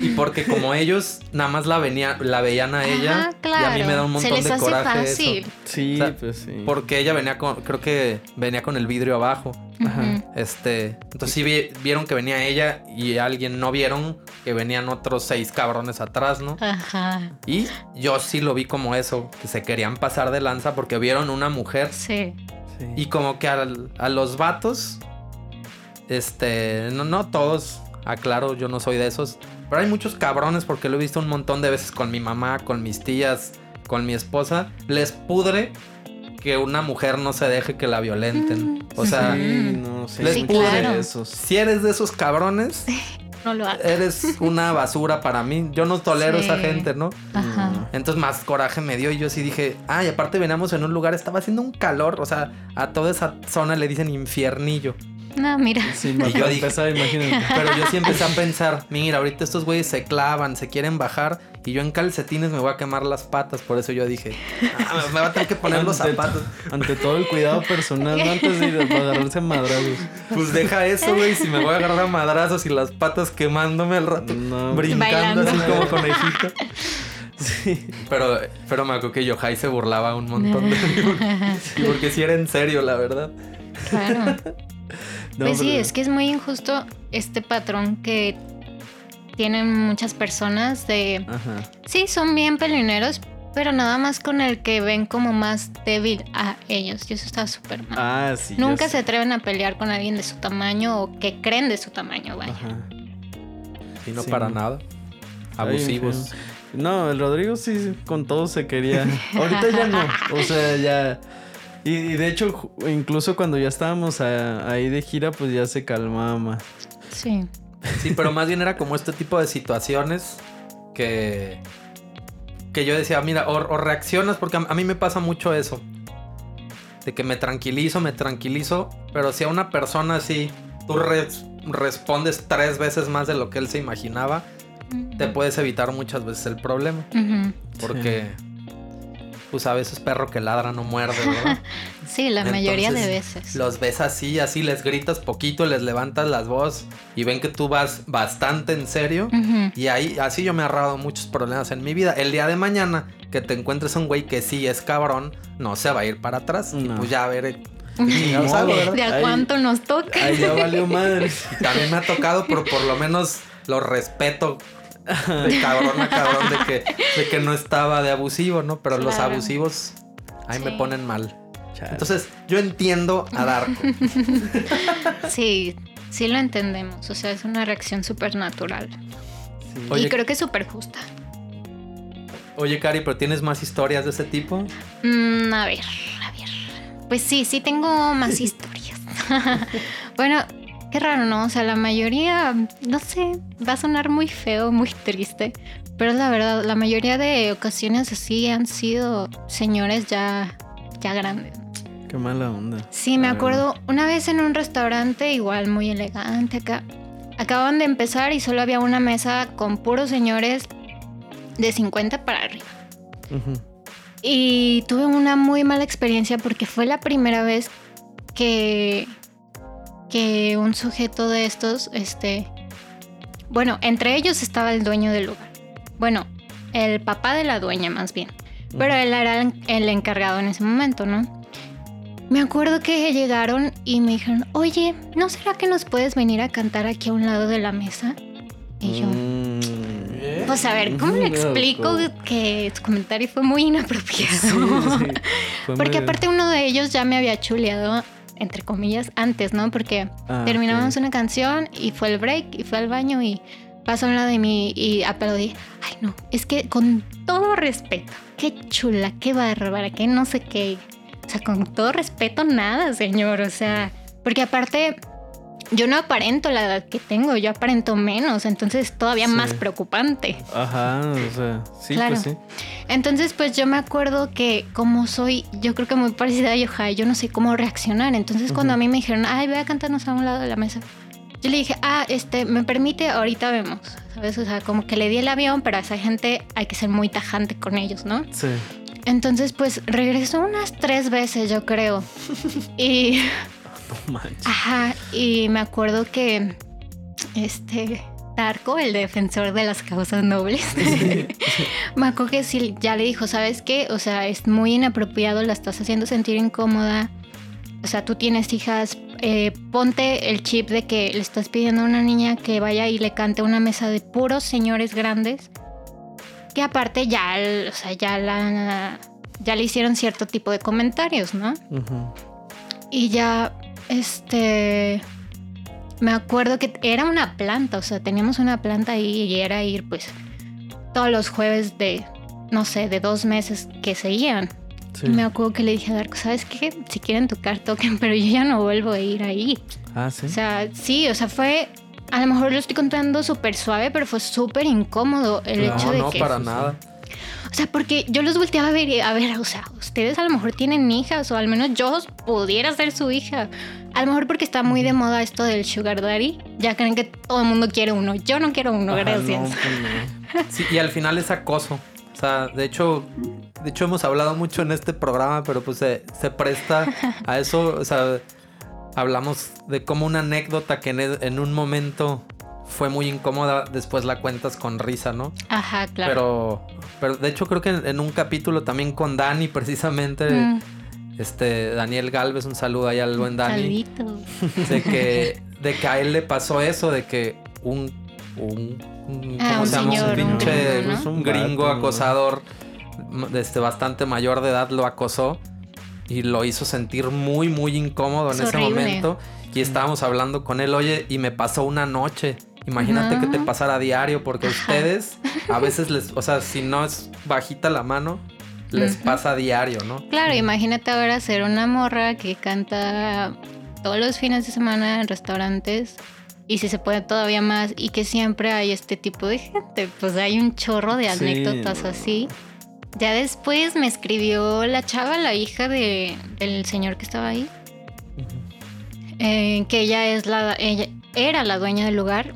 S1: Y porque como ellos nada más la, venía, la veían a ella, y a mí me da un montón se les de hace coraje fácil.
S2: Sí, pues sí.
S1: Porque ella venía con, creo que venía con el vidrio abajo. Ajá. Este, entonces sí vieron que venía ella y alguien no vieron que venían otros seis cabrones atrás, ¿no? Ajá. Y yo sí lo vi como eso, que se querían pasar de lanza porque vieron una mujer.
S3: Sí.
S1: Y como que a los vatos, este, no, no todos, aclaro, yo no soy de esos, pero hay muchos cabrones porque lo he visto un montón de veces con mi mamá, con mis tías, con mi esposa, les pudre que una mujer no se deje que la violenten. Mm. O sea, no, les pudre. Si eres de esos cabrones, *laughs*
S3: no lo
S1: Eres una basura para mí. Yo no tolero a esa gente, ¿no? Ajá. Entonces más coraje me dio y yo sí dije, ay, aparte veníamos en un lugar, estaba haciendo un calor, o sea, a toda esa zona le dicen infiernillo.
S3: No, mira.
S2: Sí, y yo dije,
S1: pero yo sí empecé a pensar, mira, ahorita estos güeyes se clavan, se quieren bajar y yo en calcetines me voy a quemar las patas, por eso yo dije, ah, me va a tener que poner los zapatos.
S2: Ante todo el cuidado personal, antes de agarrarse a madrazos.
S1: Pues deja eso, güey, si me voy a agarrar a madrazos y las patas quemándome al rato, brincando así como conejito. *laughs* Sí. Pero, pero me acuerdo que Yohai se burlaba un montón de *laughs* mí. Porque, sí era en serio, la verdad.
S3: Claro. Pues sí, es que es muy injusto este patrón que tienen muchas personas de... Ajá. Sí, son bien peleoneros, pero nada más con el que ven como más débil a ellos. Y eso está súper mal.
S2: Ah, sí.
S3: Nunca se atreven a pelear con alguien de su tamaño o que creen de su tamaño, vaya. Ajá.
S1: Y no para nada. Abusivos.
S2: no, el Rodrigo sí con todo se quería. *laughs* Ahorita ya no. O sea, ya. Y, de hecho, incluso cuando ya estábamos ahí de gira, pues ya se calmaba más.
S3: Sí.
S1: Sí, pero más bien era como este tipo de situaciones que. que yo decía, mira, o, reaccionas, porque a, mí me pasa mucho eso. De que me tranquilizo, me tranquilizo, pero si a una persona así tú respondes tres veces más de lo que él se imaginaba, te puedes evitar muchas veces el problema. Porque pues a veces perro que ladra no muerde, ¿verdad? *laughs*
S3: sí, la mayoría de veces.
S1: Los ves así, así les gritas poquito, les levantas las voz y ven que tú vas bastante en serio. Y ahí, así yo me he ahorrado muchos problemas en mi vida. El día de mañana que te encuentres un güey que sí es cabrón, no se va a ir para atrás. Y pues ya a ver *laughs*
S3: ¿De a cuánto nos toca?
S2: Ahí ya valió madre. *laughs*
S1: También me ha tocado, pero por lo menos lo respeto *laughs* de cabrón a cabrón de que, de que no estaba de abusivo, ¿no? Pero los abusivos ahí me ponen mal. Entonces, yo entiendo a Darko. *laughs*
S3: Sí, sí lo entendemos. O sea, es una reacción súper natural. y creo que es súper justa.
S1: Oye, Cari, ¿pero tienes más historias de ese tipo?
S3: Mm, a ver, a ver. Pues sí, sí tengo más *laughs* historias. bueno, Qué raro, ¿no? O sea, la mayoría, no sé, va a sonar muy feo, muy triste, pero es la verdad, la mayoría de ocasiones así han sido señores ya, ya grandes.
S2: Qué mala onda.
S3: Sí, me acuerdo una vez en un restaurante, igual muy elegante acá. Acaban de empezar y solo había una mesa con puros señores de 50 para arriba. Y tuve una muy mala experiencia porque fue la primera vez que, que un sujeto de estos, este, bueno, entre ellos estaba el dueño del lugar. Bueno, el papá de la dueña más bien. Pero él era el encargado en ese momento, ¿no? Me acuerdo que llegaron y me dijeron, oye, ¿no será que nos puedes venir a cantar aquí a un lado de la mesa? Y yo, mm. pues a ver, ¿cómo le explico que su comentario fue muy inapropiado? Porque aparte uno de ellos ya me había chuleado entre comillas, antes, ¿no? Porque ah, terminamos una canción y fue el break y fue al baño y pasó una de mí y aplaudí. Ay, no, es que con todo respeto, qué chula, qué bárbara, qué no sé qué. O sea, con todo respeto, nada, señor. O sea, porque aparte yo no aparento la edad que tengo, yo aparento menos, entonces es todavía más preocupante.
S2: Ajá, o sea, sí, pues sí.
S3: Entonces, pues yo me acuerdo que como soy, yo creo que muy parecida a Yohai, yo no sé cómo reaccionar. Entonces, cuando a mí me dijeron, ay, ve a cantarnos a un lado de la mesa, yo le dije, ah, este, me permite, ahorita vemos. ¿sabes? O sea, como que le di el avión, pero a esa gente hay que ser muy tajante con ellos, ¿no?
S2: Sí.
S3: Entonces, pues regresó unas tres veces, yo creo. *laughs* y. *laughs*
S2: No manches.
S3: Ajá, y me acuerdo que. Este. Tarco, el defensor de las causas nobles, *laughs* me acuerdo que sí, ya le dijo, ¿sabes qué? O sea, es muy inapropiado, la estás haciendo sentir incómoda. O sea, tú tienes hijas, eh, ponte el chip de que le estás pidiendo a una niña que vaya y le cante a una mesa de puros señores grandes. Que aparte ya, o sea, ya la, ya le hicieron cierto tipo de comentarios, ¿no? Y ya, este, me acuerdo que era una planta, o sea, teníamos una planta ahí y era ir pues todos los jueves de, no sé, de dos meses que seguían.
S2: Sí.
S3: Me acuerdo que le dije a Darko, ¿sabes qué? Si quieren tocar, toquen, *laughs* pero yo ya no vuelvo a ir ahí.
S2: Ah, sí.
S3: O sea, sí, o sea, fue, a lo mejor lo estoy contando súper suave, pero fue súper incómodo el hecho
S1: No,
S3: de
S1: no,
S3: que...
S1: para nada.
S3: O sea, porque yo los volteaba a ver y a ver, o sea, ustedes a lo mejor tienen hijas o al menos yo pudiera ser su hija. A lo mejor porque está muy de moda esto del sugar daddy. Ya creen que todo el mundo quiere uno. Yo no quiero uno,
S2: Ajá,
S3: gracias.
S2: no, pues no. *laughs*
S1: Sí, y al final es acoso. O sea, de hecho, de hecho hemos hablado mucho en este programa, pero pues se, se presta a eso. O sea, hablamos de cómo una anécdota que en, en un momento fue muy incómoda, después la cuentas con risa, ¿no?
S3: Ajá, claro.
S1: Pero, pero de hecho creo que en, en un capítulo también con Dani, precisamente,
S3: Mm,
S1: este Daniel Galvez, un saludo ahí al buen Dani.
S3: saludito. *laughs*
S1: de que, *laughs* de que a él le pasó eso, de que un, un, un-
S3: Ah,
S1: ¿cómo
S3: un
S1: se llama?
S3: señor,
S1: un
S3: un
S1: pinche
S3: gringo, ¿no?
S1: un gringo acosador, este, bastante mayor de edad, lo acosó y lo hizo sentir muy, muy incómodo en
S3: Es
S1: ese
S3: horrible.
S1: momento. Y estábamos hablando con él, oye, y me pasó una noche. Imagínate que te pasara a diario, porque a ustedes *laughs* a veces les, o sea, si no es bajita la mano, les pasa a diario, ¿no?
S3: Claro, imagínate ahora ser una morra que canta todos los fines de semana en restaurantes y si se puede todavía más y que siempre hay este tipo de gente. Pues hay un chorro de anécdotas así. Ya después me escribió la chava, la hija de, del señor que estaba ahí, eh, que ella es la, ella era la dueña del lugar.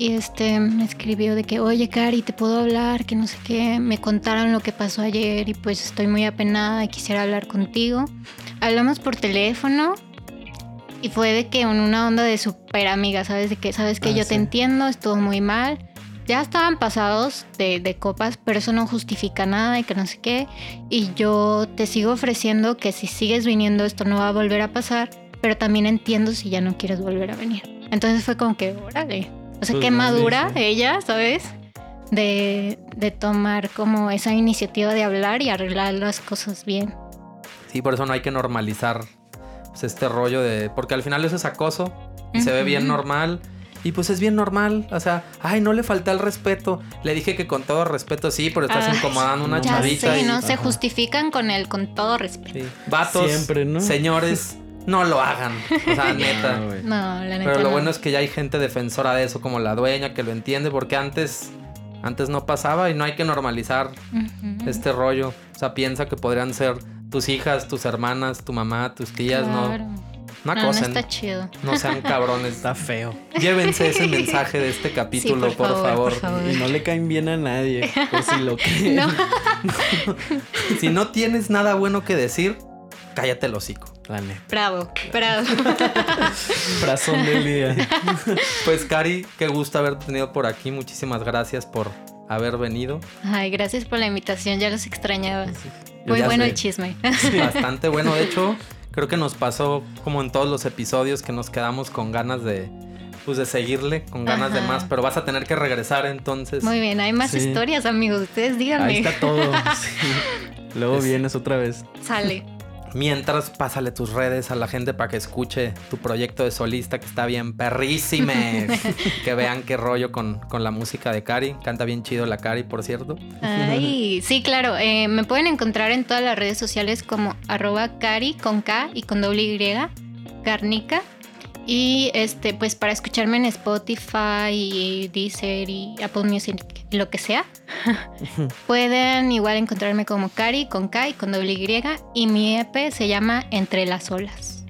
S3: Y este me escribió de que, oye Cari, te puedo hablar, que no sé qué, me contaron lo que pasó ayer y pues estoy muy apenada y quisiera hablar contigo. Hablamos por teléfono y fue de que en una onda de súper amiga, ¿sabes? De que, ¿sabes que
S2: Ah,
S3: Yo
S2: sí.
S3: te entiendo, estuvo muy mal. Ya estaban pasados de, de copas, pero eso no justifica nada y que no sé qué. Y yo te sigo ofreciendo que si sigues viniendo esto no va a volver a pasar, pero también entiendo si ya no quieres volver a venir. Entonces fue como que, órale. O sea,
S2: Pues
S3: qué
S2: no,
S3: madura
S2: sí, sí.
S3: ella, ¿sabes? De, de tomar como esa iniciativa de hablar y arreglar las cosas bien.
S1: Sí, por eso no hay que normalizar pues, este rollo de. Porque al final eso es acoso y se ve bien normal. Y pues es bien normal. O sea, ay, no le falté el respeto. Le dije que con todo respeto sí, pero estás
S3: Ay,
S1: incomodando una
S3: ya
S1: chavita.
S3: sé,
S1: y,
S3: ¿no? Se
S2: Ajá.
S3: justifican con el con todo respeto.
S1: sí. Vatos,
S2: Siempre, ¿no?
S1: señores, *laughs* no lo hagan. O sea, *laughs* neta.
S3: No, la neta
S1: Pero lo
S3: no.
S1: bueno es que ya hay gente defensora de eso, como la dueña, que lo entiende, porque antes, antes no pasaba y no hay que normalizar este rollo. O sea, piensa que podrían ser tus hijas, tus hermanas, tu mamá, tus tías,
S3: Claro.
S1: no. No
S3: No, no está chido.
S1: No sean *laughs* cabrones.
S2: Está feo.
S1: Llévense ese *laughs* mensaje de este capítulo,
S3: Sí, por
S1: por,
S3: favor,
S1: favor.
S3: por favor.
S2: Y no le caen bien a nadie. Pues si lo que.
S3: No.
S1: Si no tienes nada bueno que decir, cállate el hocico.
S2: La neta.
S3: Bravo, bravo.
S2: Frazón del día. *laughs*
S1: Pues, Cari, qué gusto haberte tenido por aquí. Muchísimas gracias por haber venido.
S3: Ay, gracias por la invitación, ya los extrañaba. Muy bueno
S1: sé.
S3: el chisme. *laughs*
S1: Bastante bueno. De hecho, creo que nos pasó como en todos los episodios que nos quedamos con ganas de, pues, de seguirle, con ganas de más. Pero vas a tener que regresar entonces.
S3: Muy bien, hay más
S2: Sí.
S3: historias, amigos. Ustedes díganme.
S2: Ahí está todo. *laughs* Sí. Luego
S1: Es-
S2: vienes otra vez.
S3: Sale.
S1: Mientras, pásale tus redes a la gente para que escuche tu proyecto de solista que está bien perrísime. *laughs* que vean qué rollo con, con la música de Cari. Canta bien chido la Cari, por cierto.
S3: Ay, sí, claro. eh, me pueden encontrar en todas las redes sociales como arroba cari con K y con doble Y, carnica. Y este, pues para escucharme en Spotify y Deezer y Apple Music y lo que sea, *laughs* pueden igual encontrarme como Cari con K y con doble Y. Y mi EP se llama Entre las olas.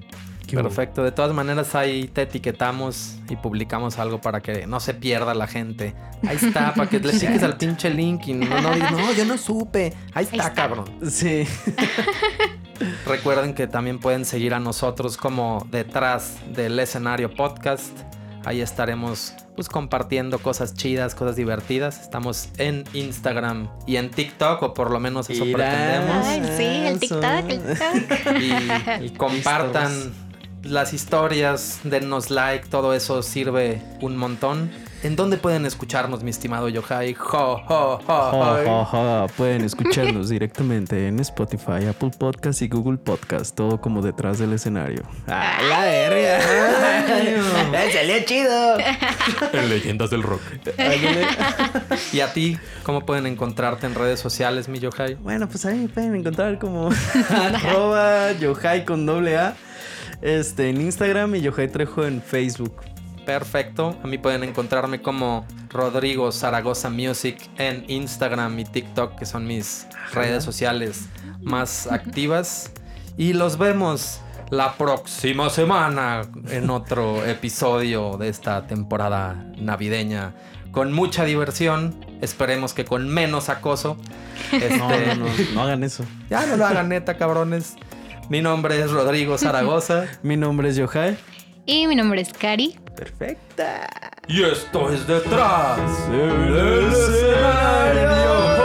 S1: Perfecto. De todas maneras, ahí te etiquetamos y publicamos algo para que no se pierda la gente. Ahí está, *laughs* para que le piques al pinche link y no, no, no, yo no supe. Ahí está, cabrón.
S2: Sí. *laughs*
S1: Recuerden que también pueden seguir a nosotros como detrás del escenario podcast. Ahí estaremos pues compartiendo cosas chidas, cosas divertidas. Estamos en Instagram y en TikTok, o por lo menos eso pretendemos.
S3: sí, el TikTok, el TikTok.
S1: y compartan las historias, denos like, todo eso sirve un montón. ¿En dónde pueden escucharnos, mi estimado Yohai?
S2: Pueden escucharnos *laughs* directamente en Spotify, Apple Podcast y Google Podcast. Todo como detrás del escenario.
S1: ¡Ah, la verga! *laughs*
S2: ¡Salió chido!
S1: en Leyendas del Rock. *laughs* ¿Y a ti? ¿Cómo pueden encontrarte en redes sociales, mi Yohai?
S2: Bueno, pues ahí me pueden encontrar como arroba Yohai con doble A este, en Instagram y Yohai Trejo en Facebook.
S1: Perfecto. A mí pueden encontrarme como Rodrigo Zaragoza Music en Instagram y TikTok, que son mis redes sociales más activas. Y los vemos la próxima semana en otro episodio de esta temporada navideña. Con mucha diversión, esperemos que con menos acoso. *laughs*
S2: Este, no, no, no hagan eso.
S1: Ya no lo hagan neta, cabrones. Mi nombre es Rodrigo Zaragoza. *laughs*
S2: mi nombre es Yohai.
S3: Y mi nombre es Cari.
S2: Perfecta.
S1: Y esto es detrás del escenario.